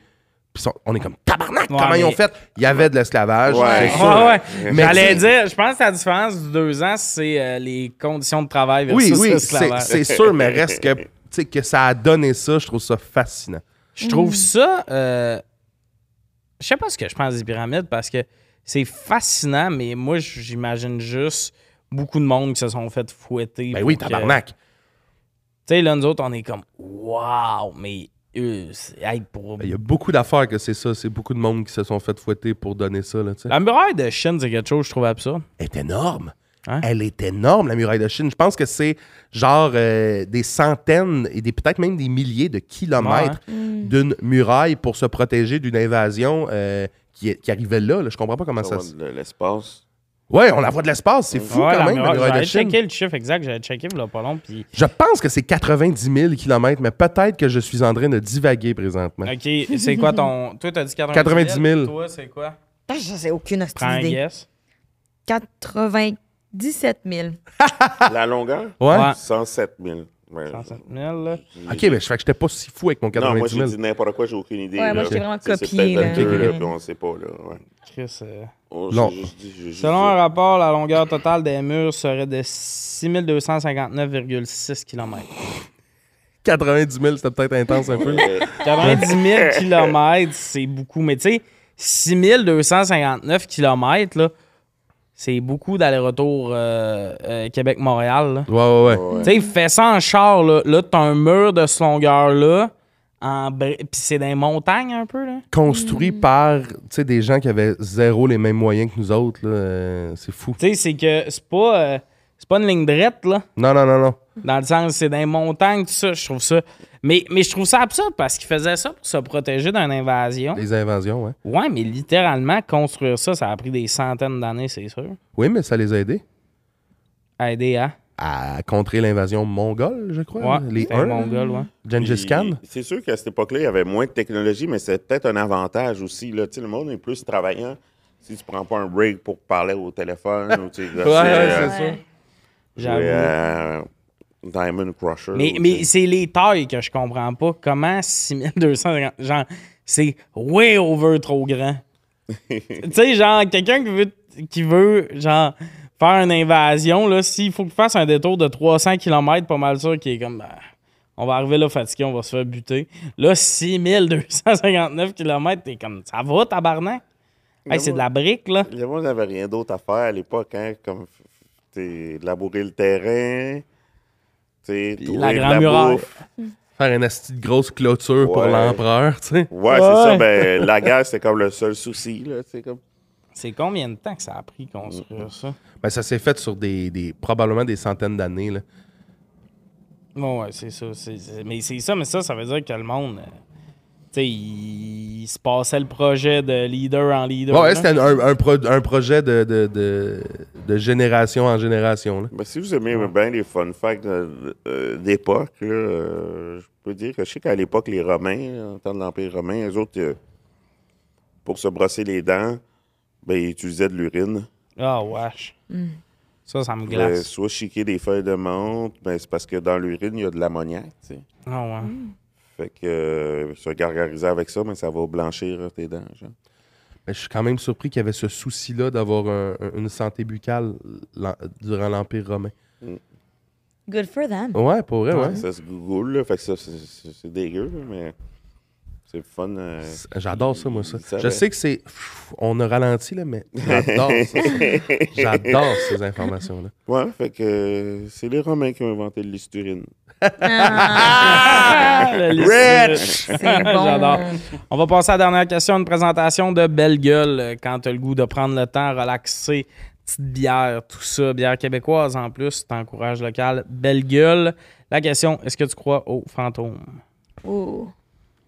On est comme tabarnak, Ouais, comment ils ont fait? Il y avait de l'esclavage, Ouais. Ouais, ouais. Mais J'allais dire, je pense que la différence du deux ans, c'est euh, les conditions de travail versus Oui, oui, c'est l'esclavage. c'est sûr, mais reste que, tu sais, que ça a donné ça, je trouve ça fascinant. Je trouve ça. euh, je sais pas ce que je pense des pyramides parce que c'est fascinant, mais moi, j'imagine juste beaucoup de monde qui se sont fait fouetter. Ben oui, que- tabarnak. Tu sais, là, nous autres, on est comme, waouh, mais hey, pour. Il y a beaucoup d'affaires que c'est ça. C'est beaucoup de monde qui se sont fait fouetter pour donner ça. Là. La muraille de Chine, c'est quelque chose que je trouve absurde. Elle est énorme. Hein? Elle est énorme, la muraille de Chine. Je pense que c'est genre euh, des centaines et des peut-être même des milliers de kilomètres Mm. d'une muraille pour se protéger d'une invasion euh, qui, qui arrivait là, là. Je comprends pas comment ça. Ça se- l'espace. Ouais, on la voit de l'espace. C'est fou Ouais, quand même, J'avais checké le chiffre exact, j'avais checké a pas long, puis. Je pense que c'est 90 000 kilomètres, mais peut-être que je suis en train de divaguer présentement. Ok, c'est quoi ton. Toi, t'as dit 90 90 000. Toi, c'est quoi? Ah, Je sais aucune hostie Prends un idée. guess. 97 000. La longueur? Ouais? Ouais. 107 000. Ouais. 107 000, là. Ok, mais je fais que j'étais pas si fou avec mon Non, moi, 90 j'ai 000. dit n'importe quoi, j'ai aucune idée. Ouais, moi, là. j'ai vraiment c'est copié, peut-être là. là, puis on sait pas, là. Ouais. Chris, euh, Juste dit- juste Selon dit- un rapport, la longueur totale des murs serait de 6259,6 km. 90 000, c'était peut-être intense un peu. Euh, 90 000 km, c'est beaucoup. Mais tu sais, 6259 km, là, c'est beaucoup d'aller-retour euh, euh, Québec-Montréal. là. Ouais, ouais, ouais. ouais. Tu sais, fais ça en char, là. Là, t'as un mur de cette longueur-là en Puis c'est dans les montagnes un peu, là. Construit par tu sais, des gens qui avaient zéro les mêmes moyens que nous autres. là, euh, c'est fou. Tu sais, c'est que c'est pas, euh, c'est pas une ligne droite, là. Non, non, non, non. Dans le sens, c'est dans les montagnes, tout ça. Je trouve ça. Mais, mais je trouve ça absurde parce qu'ils faisaient ça pour se protéger d'une invasion. Les invasions, ouais. Ouais, mais littéralement, construire ça, ça a pris des centaines d'années, c'est sûr. Oui, mais ça les a aidés aider à? À contrer l'invasion mongole, je crois. Ouais, les Huns. mongol, ouais. Gengis Khan. C'est sûr qu'à cette époque-là, il y avait moins de technologie, mais c'est peut-être un avantage aussi. Là. Tu sais, Le monde est plus travaillant. Si tu prends pas un break pour parler au téléphone ou tu sais, Ouais, ouais, euh, c'est ça. J'avoue. jouer à Diamond Crusher. Mais, mais c'est les tailles que je comprends pas. Comment 6250. Genre, c'est way over trop grand. tu sais, genre, quelqu'un qui veut, qui veut, genre, faire une invasion, là, s'il faut qu'il fasse un détour de 300 km, pas mal sûr qu'il est comme. ben, on va arriver là fatigué, on va se faire buter. Là, 6259 km, t'es comme. Ça va, tabarnak? Hey, c'est de la brique, là. Monde n'avait rien d'autre à faire à l'époque, hein, comme t'sais, labourer le terrain, t'sais, la de Grande Muraille. bouffe. Faire une grosse clôture pour l'empereur, tu sais. Ouais, c'est ça. Ben, la guerre, c'était comme le seul souci. Là, t'sais, comme... C'est combien de temps que ça a pris construire ça? Ben, ça s'est fait sur des, des probablement des centaines d'années. là. Ouais, ouais, c'est ça. c'est- c'est- mais c'est ça, mais ça, ça veut dire que le monde. euh, tu sais, il, il se passait le projet de leader en leader. Ouais, là. c'était un, un pro- un projet de, de, de, de génération en génération. là. Ben, si vous aimez bien les fun facts euh, d'époque, là, euh, je peux dire que je sais qu'à l'époque, les Romains, en temps de l'Empire romain, eux autres, euh, pour se brosser les dents, ben, ils utilisaient de l'urine. Ah, wesh. Ça, ça me glace. soit chiquer des feuilles de menthe, ben, c'est parce que dans l'urine, il y a de l'ammoniac. tu sais. Ah, ouais. Fait que euh, se gargariser avec ça, mais ça va blanchir tes dents. genre. Mais je suis quand même surpris qu'il y avait ce souci-là d'avoir un- un- une santé buccale durant l'Empire romain. Good for them. Ouais, pour vrai, ouais. Ça se google, là, fait que ça, c'est- dégueu, là, mais c'est fun. euh, J'adore ça, moi, ça. Je sais que c'est. On a ralenti, là, mais j'adore ça. J'adore ces informations-là. Ouais, fait que euh, c'est les Romains qui ont inventé le listurine. Ah, Rich! bon. J'adore. On va passer à la dernière question. Une présentation de belle gueule euh, quand tu as le goût de prendre le temps, relaxer. Petite bière, tout ça. Bière québécoise en plus. T'encourages local. Belle gueule. La question, est-ce que tu crois aux fantômes? Oh.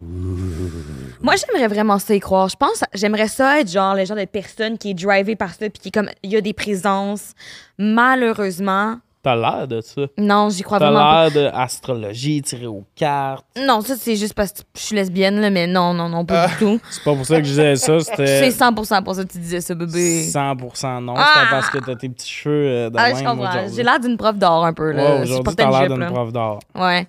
Moi, j'aimerais vraiment ça y croire. Je pense, j'aimerais ça être genre le genre de personne qui est drivée par ça, puis qui est comme, il y a des présences. Malheureusement, T'as l'air de ça. non, j'y crois T'as vraiment pas. l'air d'astrologie, tirée aux cartes. Non, ça, c'est juste parce que je suis lesbienne, là, mais non, non, non, pas du tout. C'est pas pour ça que je disais ça. C'est C'était 100% pour ça que tu disais ça, bébé. 100% non. Ah! C'était parce que t'as tes petits cheveux euh, de Ah, même je comprends. J'ai l'air d'une prof d'or un peu, Ouais, là. je aujourd'hui, t'as l'air d'une prof d'art. Ouais.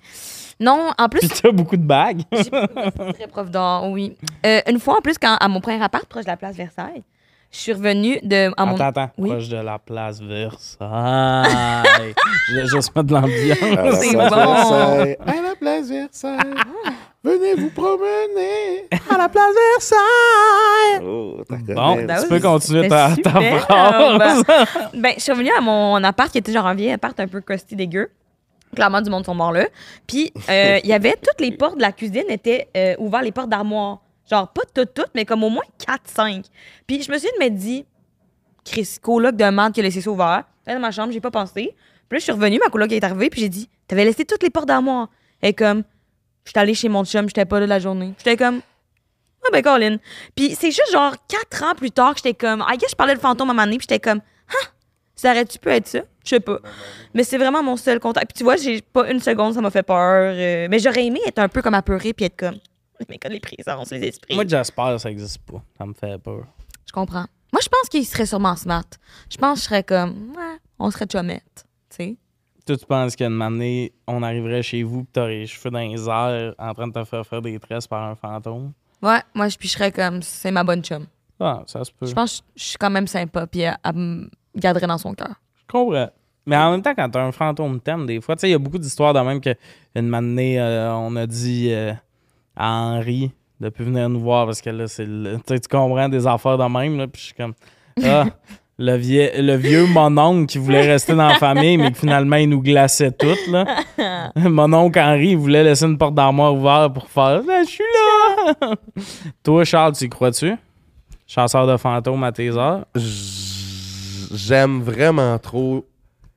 Non, en plus, Puis t'as beaucoup de bagues. J'ai très prof oui. Euh, une fois, en plus, quand, à mon premier appart, proche de la place Versailles, je suis revenue de. À mon... Attends, attends. Oui. Proche de la place Versailles. je juste mettre de À la l'ambiance. C'est place bon. Versailles, à la place Versailles, venez vous promener. À la place Versailles! Oh, t'as Bon, connais. Ben tu oui, peux continuer c'était ta, ta phrase. Ben, je suis revenue à mon appart qui était genre un vieil appart un peu crusty dégueu. Clairement, du monde sont morts là. Puis, euh, il y avait toutes les portes de la cuisine étaient euh, ouvertes, les portes d'armoire. Genre, pas toutes, toutes, mais comme au moins 4-5. Puis, je me suis dit, Chris, coloc de merde qui a laissé ça ouvert. Dans ma chambre, j'ai pas pensé. Puis là, je suis revenue, ma coloc est arrivée, puis j'ai dit, t'avais laissé toutes les portes d'armoire. Est comme, j'étais allée chez mon chum, j'étais pas là la journée. J'étais comme, ah ben, Colin. Puis c'est juste genre quatre ans plus tard que j'étais comme, ah, je parlais de fantôme à un moment puis j'étais comme, ça aurait-tu pu être ça? Je sais pas. Mais c'est vraiment mon seul contact. Puis tu vois, j'ai pas une seconde, ça m'a fait peur. euh, mais j'aurais aimé être un peu comme apeuré puis être comme, mais comme les présences, les esprits. Moi, j'espère que ça existe pas. Ça me fait peur. Je comprends. Moi, je pense qu'il serait sûrement smart. Je pense que je serais comme, ouais, on serait chumette. Tu sais? Toi, tu penses qu'une année, on arriverait chez vous et t'aurais les cheveux dans les airs en train de te faire faire des tresses par un fantôme? Ouais, moi, je, puis je serais comme, c'est ma bonne chum. Ah, ça se peut. Je pense que je suis quand même sympa, puis elle, elle me garderait dans son cœur. Je comprends. Mais en même temps, quand t'as un fantôme thème, des fois, tu sais, il y a beaucoup d'histoires de même que une année, on a dit euh, à Henri de plus venir nous voir parce que là, c'est le- tu sais, tu comprends des affaires de même, là, puis je suis comme, ah, Le, vieux, le vieux mononcle qui voulait rester dans la famille, mais que finalement, il nous glaçait toutes. Là. Mon oncle Henri, il voulait laisser une porte d'armoire ouverte pour faire Ah, Je suis là! Toi, Charles, tu y crois-tu? Chasseur de fantômes à tes heures? J- J'aime vraiment trop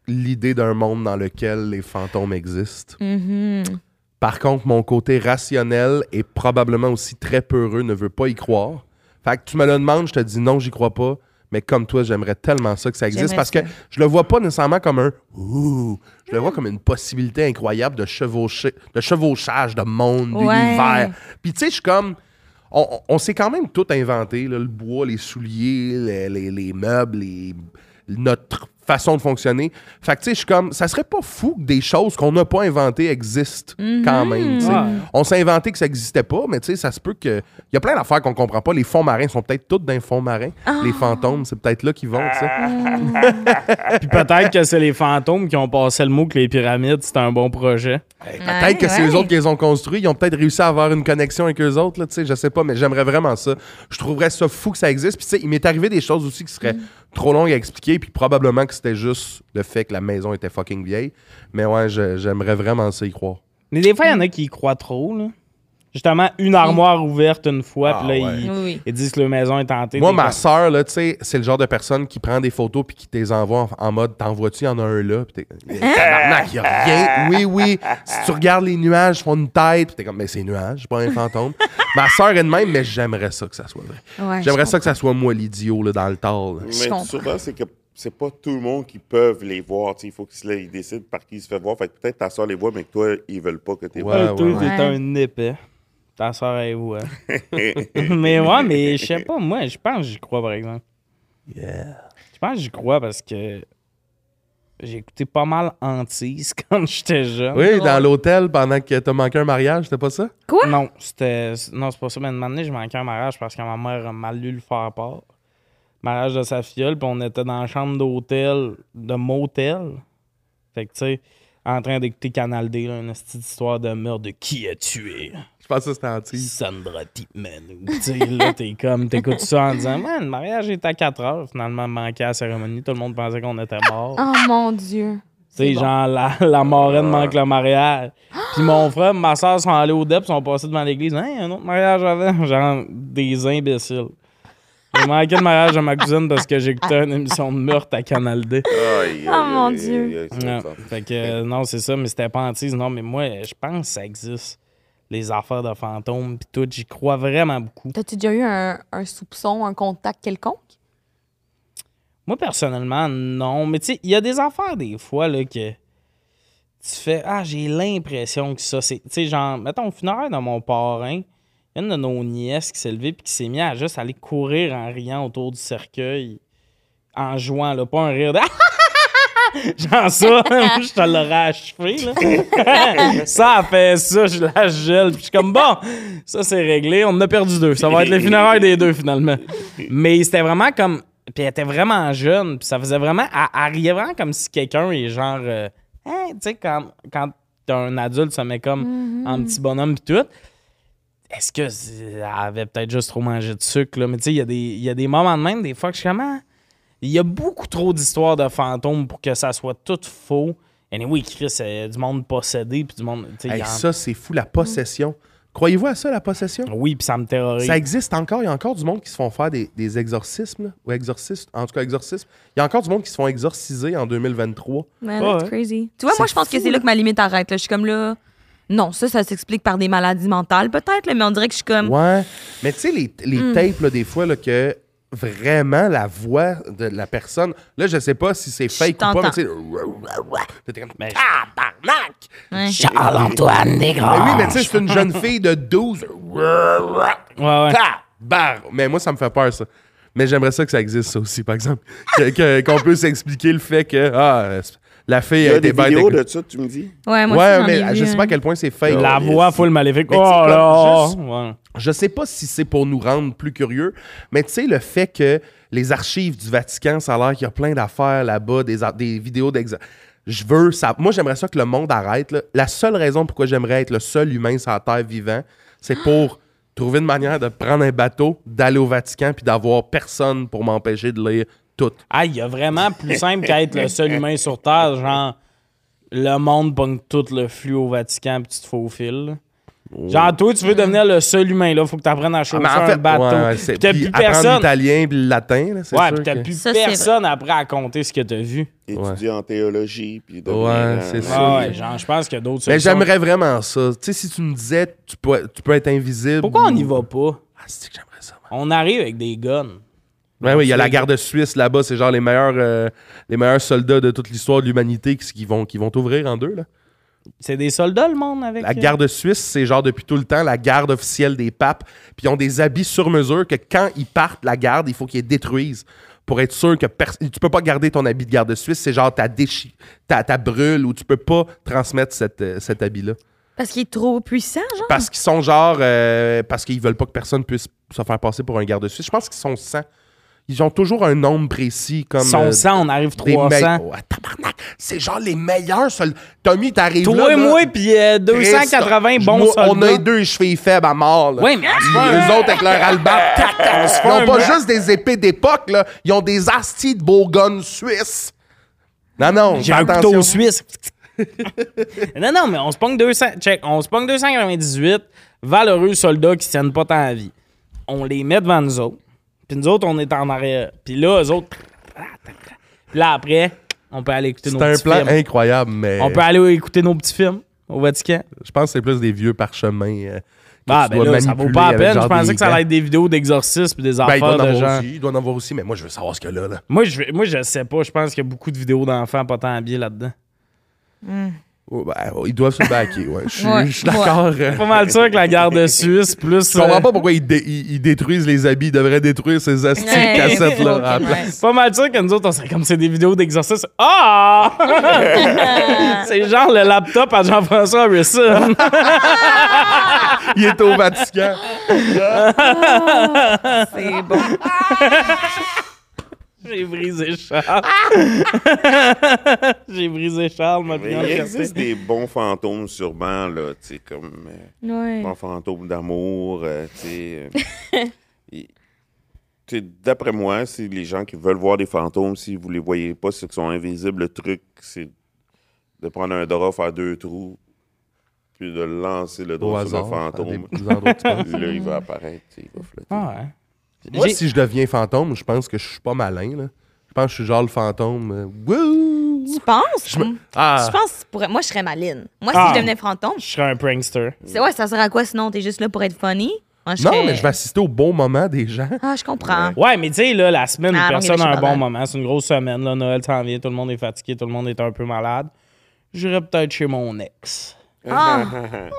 l'idée d'un monde dans lequel les fantômes existent. Mhm. Par contre, mon côté rationnel et probablement aussi très peureux ne veut pas y croire. Fait que tu me le demandes, je te dis non, j'y crois pas. Mais comme toi, j'aimerais tellement ça que ça existe parce ça. que je le vois pas nécessairement comme un ouh, je le vois comme une possibilité incroyable de chevaucher, de chevauchage de monde, Ouais. d'univers. Puis tu sais, je suis comme on, on- s'est quand même tout inventé, le bois, les souliers, les, les- les meubles, les- notre façon de fonctionner. Fait que tu sais, je suis comme, ça serait pas fou que des choses qu'on n'a pas inventées existent quand même. On s'est inventé que ça n'existait pas, mais tu sais, ça se peut que. Il y a plein d'affaires qu'on comprend pas. Les fonds marins sont peut-être tous dans les fonds marins. Les fantômes, c'est peut-être là qu'ils vont, tu sais. Puis peut-être que c'est les fantômes qui ont passé le mot que les pyramides, c'était un bon projet. Peut-être que c'est eux autres qui les ont construits. Ils ont peut-être réussi à avoir une connexion avec eux autres, là, tu sais, je sais pas, mais j'aimerais vraiment ça. Je trouverais ça fou que ça existe. Puis, tu sais, il m'est arrivé des choses aussi qui seraient trop longues à expliquer, puis probablement que c'était juste le fait que la maison était fucking vieille. Mais ouais, j'aimerais vraiment ça y croire. Mais des fois, il y en a qui y croient trop, là. Justement, une armoire ouverte une fois, Ah, puis là, ouais. ils, Oui, oui. ils disent que leur maison est hantée. Moi, ma soeur, là, tu sais, c'est le genre de personne qui prend des photos puis qui te les envoie en, en mode T'en vois-tu, il y en a un là? Puis t'es. Eh, Tabarnak, y a rien. Oui, oui. Si tu regardes les nuages, ils font une tête. Puis t'es comme, mais c'est nuages, pas un fantôme. ma soeur est de même, mais j'aimerais ça que ça soit vrai. Ouais, J'aimerais ça que ça soit moi l'idiot, là, dans le tard. Mais souvent, c'est que c'est pas tout le monde qui peuvent les voir. tu sais, Il faut qu'ils ils décident par qui ils se fait voir. Fait que peut-être ta soeur les voit, mais que toi, ils veulent pas que tu les Ouais, Ah, toi, ouais, t'es ouais. un épais. Ta soeur est où, hein? mais ouais, mais je sais pas, moi, je pense que j'y crois, par exemple. Je pense que j'y crois parce que j'ai écouté pas mal Antise quand j'étais jeune. Oui, dans l'hôtel pendant que t'as manqué un mariage, c'était pas ça? Quoi? Non, c'était. Non, c'est pas ça. Mais une année, j'ai manqué un mariage parce que ma mère a mal lu le faire part. Mariage de sa filleule, puis on était dans la chambre d'hôtel, de motel. Fait que, tu sais, en train d'écouter Canal D, là, une petite histoire de meurtre de qui a tué pense que c'était Antille. Sandra Tipman. Tu sais, là, t'es comme, t'écoutes ça en disant, man, le mariage est à 4 heures. Finalement, manqué à la cérémonie. Tout le monde pensait qu'on était mort. Oh mon Dieu. Tu sais, bon. genre, la, la marraine manque le mariage. Puis mon frère, ma soeur sont allés au DEP, sont passés devant l'église. Hein, un autre mariage avant. Genre, des imbéciles. J'ai manqué le mariage de ma cousine parce que j'écoutais une émission de meurtre à Canal D. Oh, mon Dieu. Non, fait que, euh, non, c'est ça, mais c'était pas antise. Non, mais moi, je pense que ça existe. Les affaires de fantômes, puis tout. J'y crois vraiment beaucoup. T'as-tu déjà eu un, un soupçon, un contact quelconque? Moi, personnellement, non. Mais tu sais, il y a des affaires des fois là, que tu fais Ah, j'ai l'impression que ça, c'est. Tu sais, genre, mettons, au funéraire de mon parrain, il y a une de nos nièces qui s'est levée puis qui s'est mis à juste aller courir en riant autour du cercueil, en jouant, là, pas un rire de Genre ça, je te l'aurais achevé, là. ça a fait ça, je la gèle. Puis je suis comme, bon, ça c'est réglé, on en a perdu deux. Ça va être les funérailles des deux, finalement. Mais c'était vraiment comme. Puis elle était vraiment jeune, puis ça faisait vraiment. Elle, riait vraiment comme si quelqu'un est genre. euh, Hein, tu sais, quand, quand t'es un adulte, ça met comme en petit bonhomme, puis tout. Est-ce que elle avait peut-être juste trop mangé de sucre, là? Mais tu sais, il y, a des- il y a des moments de même, des fois, que je suis comme. Il y a beaucoup trop d'histoires de fantômes pour que ça soit tout faux. Et oui, Chris, c'est du monde possédé, puis du monde. Hey, en- ça, c'est fou, la possession. Croyez-vous à ça, la possession? Oui, puis ça me terrorise. Ça existe encore. Il y a encore du monde qui se font faire des, des exorcismes, là, ou exorcistes, en tout cas exorcismes. Il y a encore du monde qui se font exorciser en 2023. Man, Ouais, that's ouais. crazy. Tu vois, moi, je pense que c'est là que ma limite arrête. là. Je suis comme là. Non, ça, ça s'explique par des maladies mentales, peut-être, là, mais on dirait que je suis comme. Ouais. Mais tu sais, les, les Hmm. tapes, là, des fois, là, que vraiment la voix de la personne, là, je sais pas si c'est fake ou pas, mais tu sais, Mais-! Ouais. Charles-Antoine Desgrands. Mais oui, mais tu sais, c'est une jeune fille de 12. Ouais! Mais moi, ça me fait peur, ça. Mais j'aimerais ça que ça existe, ça aussi, par exemple. Qu'on puisse expliquer le fait que ah, la fille Il y a été des bête. vidéos de ça, tu me dis? Ouais, moi, ouais, mais je sais pas à quel point c'est fake. La voix full maléfique. Oh là! Je sais pas si c'est pour nous rendre plus curieux, mais tu sais, le fait que les archives du Vatican, ça a l'air qu'il y a plein d'affaires là-bas, des, des vidéos d'ex. Je veux ça. Moi, j'aimerais ça que le monde arrête. là. La seule raison pourquoi j'aimerais être le seul humain sur la Terre vivant, c'est pour trouver une manière de prendre un bateau, d'aller au Vatican, puis d'avoir personne pour m'empêcher de lire tout. Ah, il y a vraiment plus simple qu'être le seul humain sur Terre. Genre, le monde pogne tout le flux au Vatican puis tu te faufiles. là. Genre, toi, tu veux devenir le seul humain, là. Faut que tu apprennes à chauffer mais en un fait, bateau. ouais, Puis t'as plus apprendre personne. l'italien puis le latin, là, c'est Ouais, sûr puis t'as que- plus Ça, personne après à compter ce que t'as vu. Étudier en théologie. Puis devenir, Ouais, euh, c'est ça. Ah ouais, genre, je pense qu'il y a d'autres Mais j'aimerais vraiment ça. Tu sais, si tu me disais, tu peux, tu peux être invisible. Pourquoi on n'y va pas? Ah, c'est que j'aimerais ça. ouais. On arrive avec des guns. Ouais, oui, il y a la garde suisse là-bas, c'est genre les meilleurs, euh, les meilleurs soldats de toute l'histoire de l'humanité qui, qui vont, qui vont t'ouvrir en deux. Là. C'est des soldats, le monde, avec La euh, garde suisse, c'est genre depuis tout le temps la garde officielle des papes. Puis ils ont des habits sur mesure que quand ils partent la garde, il faut qu'ils les détruisent pour être sûr que tu peux pas garder ton habit de garde suisse. C'est genre ta déchi, ta, ta brûle ou tu peux pas transmettre cette, euh, cet habit-là. Parce qu'il est trop puissant, genre? Parce qu'ils sont genre. euh, parce qu'ils veulent pas que personne puisse se faire passer pour un garde suisse. Je pense qu'ils sont 100. Ils ont toujours un nombre précis comme. Son euh, sang, on arrive des 300. me- Ouais, tabarnak! C'est genre les meilleurs soldats. Tommy, t'arrives là. Toi et moi, puis euh, 280 Christ, bons moi, soldats. On a les deux chevilles faibles à mort. Là. Oui, mais Les autres avec leur albat. Ils un ont pas juste des épées d'époque, là. Ils ont des astis de beaux guns suisses. Non, non, J'ai un couteau suisse. non, non, mais on se pogne 200. Check, on se pogne 298 valeureux soldats qui tiennent pas tant à vie. On les met devant nous autres. Puis nous autres, on est en arrière. Puis là, eux autres. Puis là, après, on peut aller écouter nos C'est un petits plan films. incroyable, mais On peut aller écouter nos petits films au Vatican. je pense que c'est plus des vieux parchemins. euh, Ah, tu ben là, ça vaut pas la avec peine. Je pensais que ça allait être des vidéos d'exorcisme puis des Ben, il doit affaires en de avoir gens. aussi. Il doit en avoir aussi, mais moi, je veux savoir ce que là. là. Moi, je, moi, je sais pas. Je pense qu'il y a beaucoup de vidéos d'enfants pas tant habillés là-dedans. Oh, ben, oh, ils doivent se baquer, ouais. Je suis Ouais, je suis d'accord. Pas mal sûr que la garde suisse, plus. Je comprends euh, pas pourquoi ils, dé- ils- ils détruisent les habits. Ils devraient détruire ces astis de Ouais, cassettes là. ok, à la ouais. place. Pas mal sûr que nous autres, on serait comme c'est des vidéos d'exorcisme. Ah! c'est genre le laptop à Jean-François Harrison. Il est au Vatican. C'est bon. J'ai brisé Charles. J'ai brisé Charles, ma Mais il existe des bons fantômes, sûrement, là, tu sais, comme euh, Ouais. bons fantômes d'amour, euh, tu sais. euh, tu sais, D'après moi, c'est les gens qui veulent voir des fantômes, si vous les voyez pas, c'est qu'ils sont invisibles. Le truc, c'est de prendre un drap, faire deux trous, puis de lancer le drap sur le hasard. fantôme. des-. Là, il va apparaître, il va flotter. Ah ouais. Moi, si je deviens fantôme, je pense que je suis pas malin. Là. Je pense que je suis genre le fantôme. euh, wouh! Tu penses? Je me-. Ah, Je pense que pour- moi, je serais maline. Moi, Ah. si je devenais fantôme, Je serais un prankster. c'est ouais, ça serait à quoi sinon? T'es juste là pour être funny? Moi, je Non, serais- mais je vais assister au bon moment des gens. Ah, je comprends. Ouais, mais tu sais, là, la semaine où Ah, personne mais un bon moment, c'est une grosse semaine. Là, Noël s'en vient, tout le monde est fatigué, tout le monde est un peu malade. J'irais peut-être chez mon ex. Ah,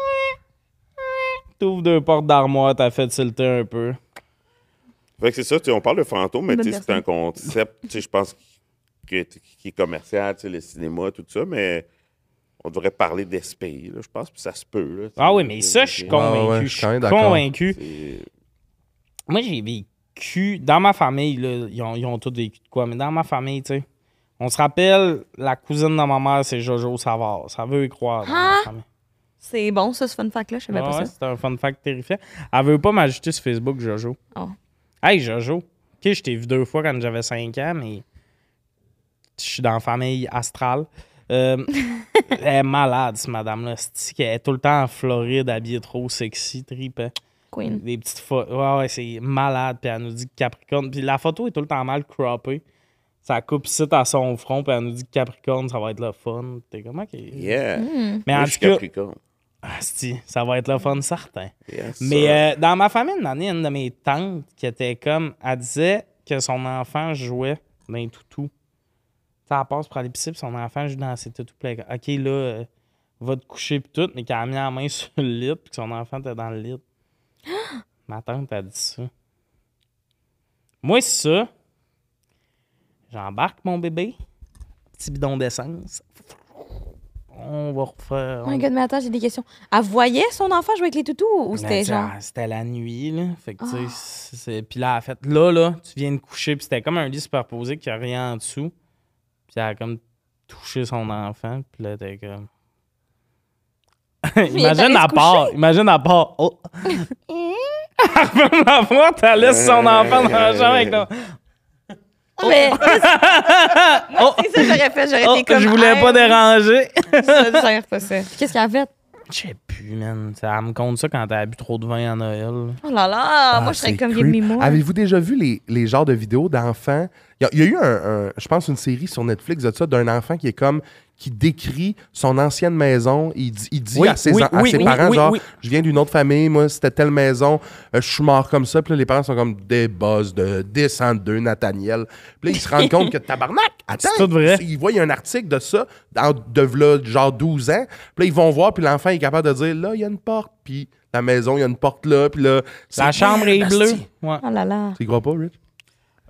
T'ouvres deux portes d'armoire, t'as fait tilter un peu. Fait que c'est ça, tu sais, on parle de fantôme, mais c'est un concept, tu sais, je pense, qui est commercial, tu sais, le cinéma, tout ça, mais on devrait parler d'esprit, je pense, puis ça se peut. Là. Ah oui, mais ça, je suis Ouais, convaincu. ouais, je suis convaincu. Moi, j'ai vécu. Dans ma famille, là, ils, ont, ils ont tous vécu de quoi, mais dans ma famille, tu sais. On se rappelle, la cousine de ma mère, c'est Jojo Savard. Ça veut y croire dans Ah! ma famille. c'est bon, ça, ce fun fact-là. Je savais Ouais, pas ouais, ça. c'est un fun fact terrifiant. Elle veut pas m'ajouter sur Facebook, Jojo. Oh. Hey, Jojo. OK, je t'ai vu deux fois quand j'avais 5 ans, mais je suis dans la famille astrale. Euh, elle est malade, cette madame-là. C'est qu'elle est tout le temps en Floride, habillée trop sexy, tripant. Queen. Des petites photos. Ouais, ouais, c'est malade. Puis elle nous dit que Capricorne. Puis la photo est tout le temps mal croppée. Ça coupe ici à son front. Puis elle nous dit que Capricorne, ça va être le fun. T'es comme, OK. Yeah. Hmm. Mais Moi, en je suis tout cas, Capricorne. Asti, ça va être le fun certain. Yes, Mais euh, dans ma famille, une année, une de mes tantes qui était comme. Elle disait que son enfant jouait dans les toutous. Ça elle passe pour aller pisser, puis son enfant joue dans ses toutous. Puis OK, là, euh, va te coucher, puis tout. Mais qu'elle a mis la main sur le lit, puis que son enfant était dans le lit. Ma tante a dit ça. Moi, c'est ça. J'embarque mon bébé. Petit bidon d'essence. On va refaire. Oh my god, mais attends, j'ai des questions. Elle voyait son enfant jouer avec les toutous ou c'était genre. ah, C'était la nuit, là. Fait que, tu sais, Ah. Puis là, fait, là, là, tu viens de coucher. Puis c'était comme un lit superposé qui a rien en dessous. Puis elle a comme touché son enfant. Puis là, t'es comme. imagine à part. Imagine à part. Oh. elle ferme la porte, elle laisse son enfant dans la chambre avec ton. Mais. Moi, c'est ça que j'aurais fait. J'aurais Oh, été comme. je voulais Hey, pas déranger. ça, J'aurais pas ça. Qu'est-ce qu'il a fait? Je sais plus, man. Ça elle me compte ça quand t'as bu trop de vin à Noël. là. Oh là là, Ah, moi, je serais comme me more. Avez-vous déjà vu les, les genres de vidéos d'enfants? Il y, a- il y a eu, un, un- je pense, une série sur Netflix de ça, d'un enfant qui est comme, qui décrit son ancienne maison. Il dit, il dit Oui, à ses, oui, à oui, ses oui, parents, oui, genre, oui. je viens d'une autre famille, moi, c'était telle maison, euh, je suis mort comme ça. Puis là, les parents sont comme des boss de descendeux, Nathaniel. Puis là, ils se rendent compte que tabarnak, attends, C'est tout vrai. ils voient il y a un article de ça, dans, de v'là, genre 12 ans. Puis là, ils vont voir, puis l'enfant est capable de dire, là, il y a une porte, puis la maison, il y a une porte là, puis là... La c'est- chambre est bleue. Ouais. Oh là là. Tu crois pas, Rich?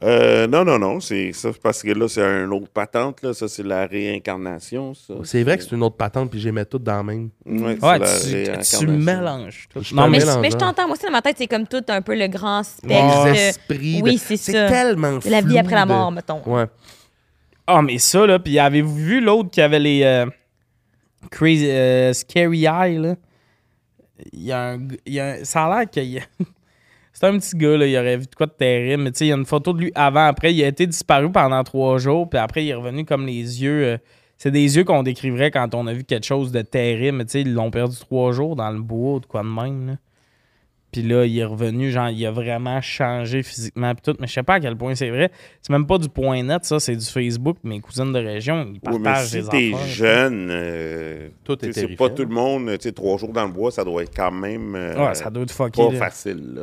Euh, non, non, non, c'est ça parce que là, c'est un autre patente, là. Ça, c'est la réincarnation, ça. C'est vrai que c'est une autre patente, puis j'ai mis tout dans la même. Ouais, c'est Ouais, tu, tu mélanges tout. Je Non, mais mélange, je- mais je hein. t'entends. Moi aussi, dans ma tête, c'est comme tout un peu le grand Les spectre. esprits. Oui, de- c'est C'est ça. tellement de la vie flou après la de- mort, mettons. Ouais. Ah, mais ça, là, puis avez-vous vu l'autre qui avait les euh, Crazy euh, Scary Eye, là? Il y a un, y a un- ça a l'air qu'il. C'est un petit gars, là, il aurait vu de quoi de terrible, mais tu sais, il y a une photo de lui avant, après, il a été disparu pendant trois jours, puis après, il est revenu comme les yeux... euh, c'est des yeux qu'on décrirait quand on a vu quelque chose de terrible, mais tu sais, ils l'ont perdu trois jours dans le bois ou de quoi de même, là. Puis là, il est revenu, genre, il a vraiment changé physiquement pis tout. Mais je sais pas à quel point c'est vrai. C'est même pas du point net, ça, c'est du Facebook. Mes cousines de région, ils Oui, mais partagent si des t'es affaires. jeune, euh, Tout est c'est pas tout le monde. Tu sais, trois jours dans le bois, ça doit être quand même euh, Ouais, ça doit être fucké. pas là. facile. Là.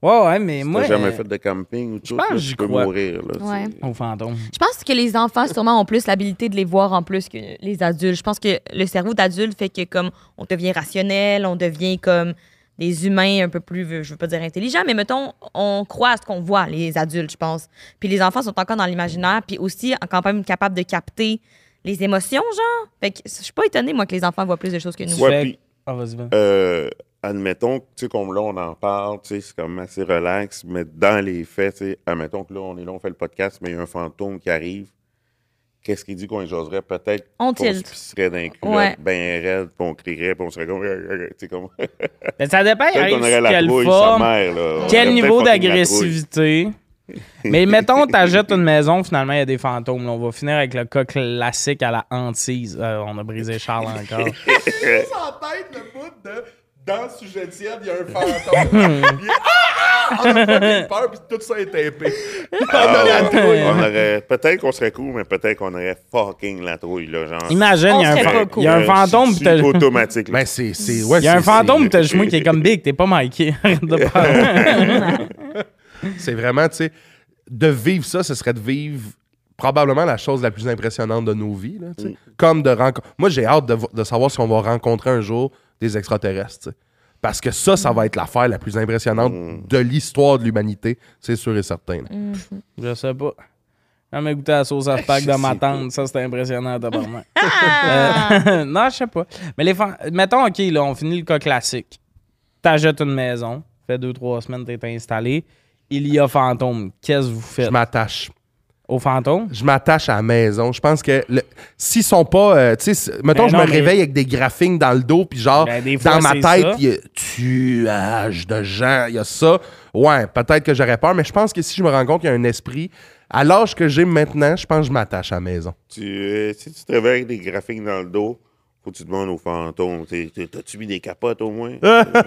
Ouais, ouais, mais Si moi. t'as jamais euh, fait de camping ou tout, pense là, tu peux crois. mourir. Là, Ouais. Au fantôme. Je pense que les enfants, sûrement, ont plus l'habilité de les voir en plus que les adultes. Je pense que le cerveau d'adulte fait que, comme, on devient rationnel, on devient comme des humains un peu plus, je veux pas dire intelligents, mais mettons, on croit à ce qu'on voit, les adultes, je pense. Puis les enfants sont encore dans l'imaginaire, puis aussi quand même capables de capter les émotions, genre. Fait que je suis pas étonnée, moi, que les enfants voient plus de choses que nous. Ouais, puis, Ah, vas-y, vas-y. euh, admettons, tu sais, comme là, on en parle, tu sais, c'est comme assez relax, mais dans les faits, tu sais, admettons que là, on est là, on fait le podcast, mais il y a un fantôme qui arrive. Qu'est-ce qu'il dit qu'on y jaserait? Peut-être On tilt. pisserait d'un cul, Ouais. ben raide, puis on crierait, puis on serait comme... Tu sais, comme... Mais ça dépend, arrive qu'on aurait la quelle trouille, sa forme, mère, là. On quel niveau d'agressivité. Mais mettons, t'achètes une maison, finalement, il y a des fantômes. là. On va finir avec le cas classique à la hantise. Euh, on a brisé Charles encore. en tête le bout de dans le sujet tiède, il y a un fantôme. Puis, ah! On a fucking peur, puis tout ça est tapé. On a la trouille. On aurait... Peut-être qu'on serait cool, mais peut-être qu'on aurait fucking la trouille, là, genre... Imagine, il y a un, fa- cool. y a un fantôme, c'est- pis t'as- c'est automatique. là. Ben, c'est. c'est- ouais, il y a un fantôme, t'as le chemin qui est comme big. T'es pas Mikey. Arrête de parler. C'est vraiment, tu sais, de vivre ça, ce serait de vivre probablement la chose la plus impressionnante de nos vies. Là, tu sais. Mm. Comme de rencontrer. Moi, j'ai hâte de, de savoir si on va rencontrer un jour des extraterrestres. Parce que ça, ça va être l'affaire la plus impressionnante Mm. de l'histoire de l'humanité, c'est sûr et certain. là. Je sais pas. Jamais goûté à la sauce à spag de ma tante. Ça, c'était impressionnant. Ah! Euh, non, je sais pas. Mais les fan- mettons, OK, là, on finit le cas classique. T'achètes une maison. Fait deux, trois semaines, t'es installé. Il y a fantôme. Qu'est-ce que vous Je faites? m'attache. Au fantôme? Je m'attache à la maison. Je pense que le- s'ils sont pas. euh, tu sais, mettons, Ben je non, me mais- réveille avec des graphings dans le dos, puis genre, Ben, des fois, dans ma c'est tête, ça. il y a tuage de gens, il y a ça. Ouais, peut-être que j'aurais peur, mais je pense que si je me rends compte qu'il y a un esprit, à l'âge que j'ai maintenant, je pense que je m'attache à la maison. Tu, euh, si tu te réveilles avec des graphiques dans le dos, faut que tu demandes aux fantômes. t'sais, t'as- T'as-tu mis des capotes au moins?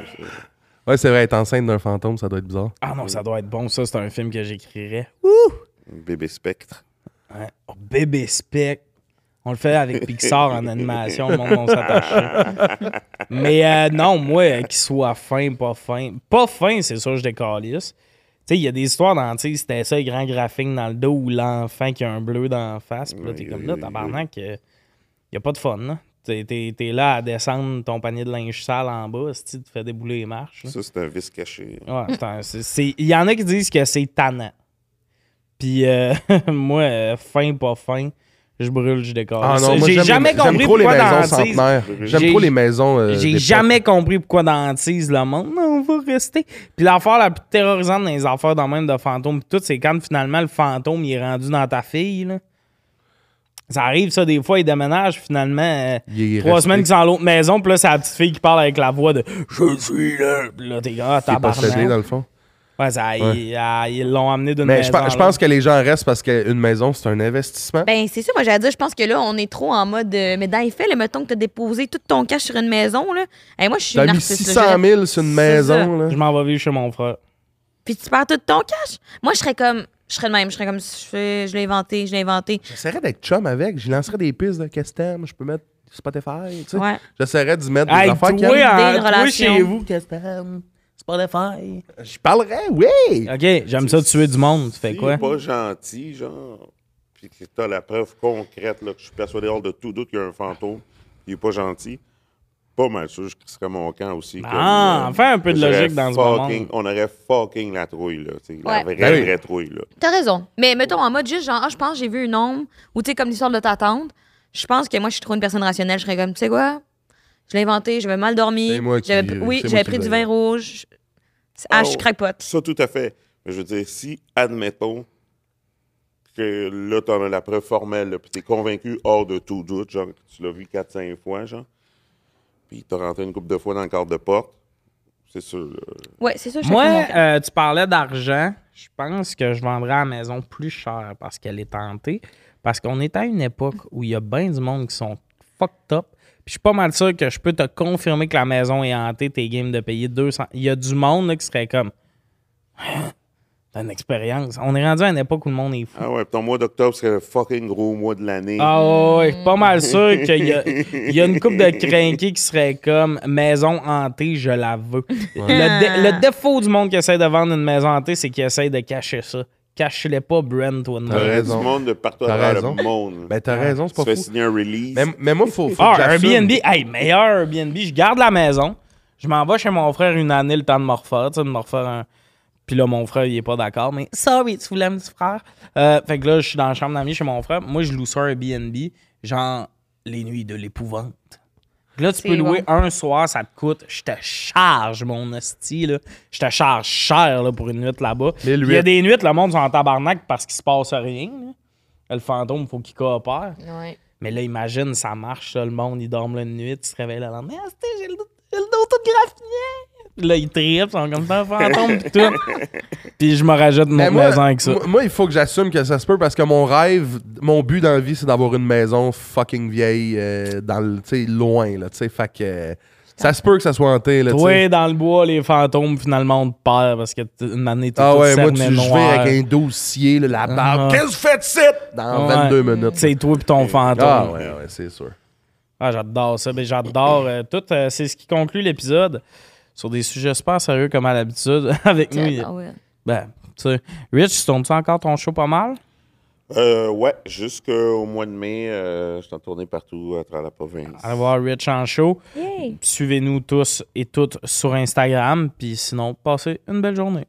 Ouais, c'est vrai, être enceinte d'un fantôme, ça doit être bizarre. Ah non, ça doit être bon. Ça, c'est un film que j'écrirais. Bébé spectre. Ouais. Oh, bébé spec. On le fait avec Pixar en animation, le monde on s'attache. Mais euh, non, moi, euh, qu'il soit fin, pas fin. Pas fin, c'est sûr, je décalisse. Tu sais, il y a des histoires dans, tu c'était ça, les grands graphiques dans le dos ou l'enfant qui a un bleu dans la face. Puis là, t'es comme là, tabarnak, il y a pas de fun, là. T'es, t'es- t'es là à descendre ton panier de linge sale en bas, si tu te fais débouler les marches. là. Ça, c'est un vice caché. Ouais, Il y en a qui disent que c'est tannant. Puis euh, moi, euh, fin, pas fin, je brûle, je décore. Ah J'ai jamais les- compris trop les pourquoi dans maisons centenaires. J'aime J'ai- trop les maisons. euh, J'ai jamais compris pourquoi dans Hantise, le monde, non, on va rester. Puis l'affaire la plus terrorisante dans les affaires dans même de fantômes, tout, c'est quand finalement le fantôme il est rendu dans ta fille. Là. Ça arrive, ça, des fois, il déménage, finalement, euh, Il est trois resté. semaines qu'ils sont dans l'autre maison, puis là, c'est la petite fille qui parle avec la voix de Je suis là. Puis là, t'es ah, est possédé, tabarnak. dans le fond. Ouais, ça, Ils, ah, ils l'ont amené d'une Mais maison. je, pense- je que les gens restent parce qu'une maison, c'est un investissement. Ben, c'est ça, moi, j'allais dire, je pense que là, on est trop en mode. euh, mais dans les faits, là, mettons que t'as déposé tout ton cash sur une maison, là. Hey, moi, je suis une mis artiste. 600 là, 000 sur une maison. Là. Je m'en vais vivre chez mon frère. Puis tu perds tout ton cash? Moi, je serais comme. Je serais de même. Je serais comme. Je, fais- je l'ai inventé, je l'ai inventé. J'essaierais d'être chum avec. Je lancerais des pistes de qu'est-ce que t'aimes. Je peux mettre Spotify. Tu sais. Ouais. J'essaierais d'y mettre Hey, des affaires de en- toi, relation. chez vous, qu'est-ce que t'aimes? Spotify. Je parlerais, oui. OK, j'aime ça tuer du monde. Tu fais S'il quoi? pas gentil, genre, puis que t'as la preuve concrète, là, que je suis persuadé hors de tout doute qu'il y a un fantôme, il est pas gentil, pas mal sûr, je serais mon camp aussi. Ah, comme, euh, fais un peu de logique dans ce fucking- monde. On aurait fucking la trouille, là, tu sais, la Ouais. vraie, Ben oui. vraie trouille, là. T'as raison. Mais mettons en mode juste genre, ah, je pense que j'ai vu une ombre. Ou tu sais, comme l'histoire de ta tante. Je pense que moi, je suis trop une personne rationnelle. Je serais comme, tu sais quoi? Je l'ai inventé, j'avais mal dormi. Qui- oui, j'avais pris du vin rouge. Ah, je Oh. crapote. Ça, tout à fait. Mais je veux dire, si, admettons, que là, t'en as la preuve formelle, puis t'es convaincu hors de tout doute, genre, que tu l'as vu 4-5 fois, genre, puis t'as rentré une couple de fois dans le cadre de porte, c'est sûr. Ouais, c'est ça, je Moi, euh, tu parlais d'argent. Je pense que je vendrais la maison plus cher parce qu'elle est tentée. Parce qu'on est à une époque où il y a bien du monde qui sont fucked up. Puis je suis pas mal sûr que je peux te confirmer que la maison est hantée, t'es game de payer 200. Il y a du monde là, qui serait comme. T'as une expérience. On est rendu à une époque où le monde est fou. Ah ouais, puis ton mois d'octobre serait le fucking gros mois de l'année. Ah ouais, ouais, pas mal sûr qu'il y y a une coupe de crinqués qui serait comme maison hantée, je la veux. Le, dé- le défaut du monde qui essaie de vendre une maison hantée, c'est qu'il essaie de cacher ça. Cache-les pas, Brent, toi T'as raison. du monde de partout à le monde. Ben, t'as raison, c'est tu pas fais fou. signer un release. Mais, mais moi, faut, faut Ah, que. Airbnb, hey, meilleur Airbnb. Je garde la maison. Je m'en vais chez mon frère une année, le temps de me refaire, tu sais, de me refaire un. Puis là, mon frère, il est pas d'accord, mais sorry, tu voulais un petit frère. Euh, fait que là, je suis dans la chambre d'amis chez mon frère. Moi, je loue ça un Airbnb, genre les nuits de l'épouvante. Là, tu peux louer bon. un soir, ça te coûte. Je te charge, mon hostie, là. Je te charge cher, là, pour une nuit là-bas. Il y a 1008. des nuits, le monde sont en tabarnak parce qu'il se passe rien, là. Le fantôme, il faut qu'il coopère. Ouais. Mais là, imagine, ça marche, le monde, il dorme la nuit, tu te réveilles le lendemain. Ah, c'était, j'ai le, j'ai le dos tout graffiné. Là, ils trippent, ils sont comme ça, un fantôme, pis tout. Puis je me rajoute une Mais autre moi, maison avec ça. moi- moi, il faut que j'assume que ça se peut parce que mon rêve, mon but dans la vie, c'est d'avoir une maison fucking vieille, euh, dans le, tu sais, loin, là, tu sais, fait que euh, ça se peut que ça soit hanté, là, tu sais. Toi, dans le bois, les fantômes, finalement, on te perd parce que une année, t'es Ah ouais, moi, tu, je vais avec un dossier, là, la barbe. Ah. Qu'est-ce que vous faites ici? Dans Ouais. 22 minutes. C'est toi pis ton fantôme. Ah ouais, ouais, c'est sûr. Ah, j'adore ça. Ben, j'adore euh, tout. euh, c'est ce qui conclut l'épisode sur des sujets super sérieux comme à l'habitude avec nous. il- ouais. Ben, tu sais. Rich, tu tournes-tu encore ton show pas mal? Euh, ouais, jusqu'au mois de mai, euh, je suis en tournée partout à travers la province. Allez voir Rich en show. Suivez-nous tous et toutes sur Instagram. Puis sinon, passez une belle journée.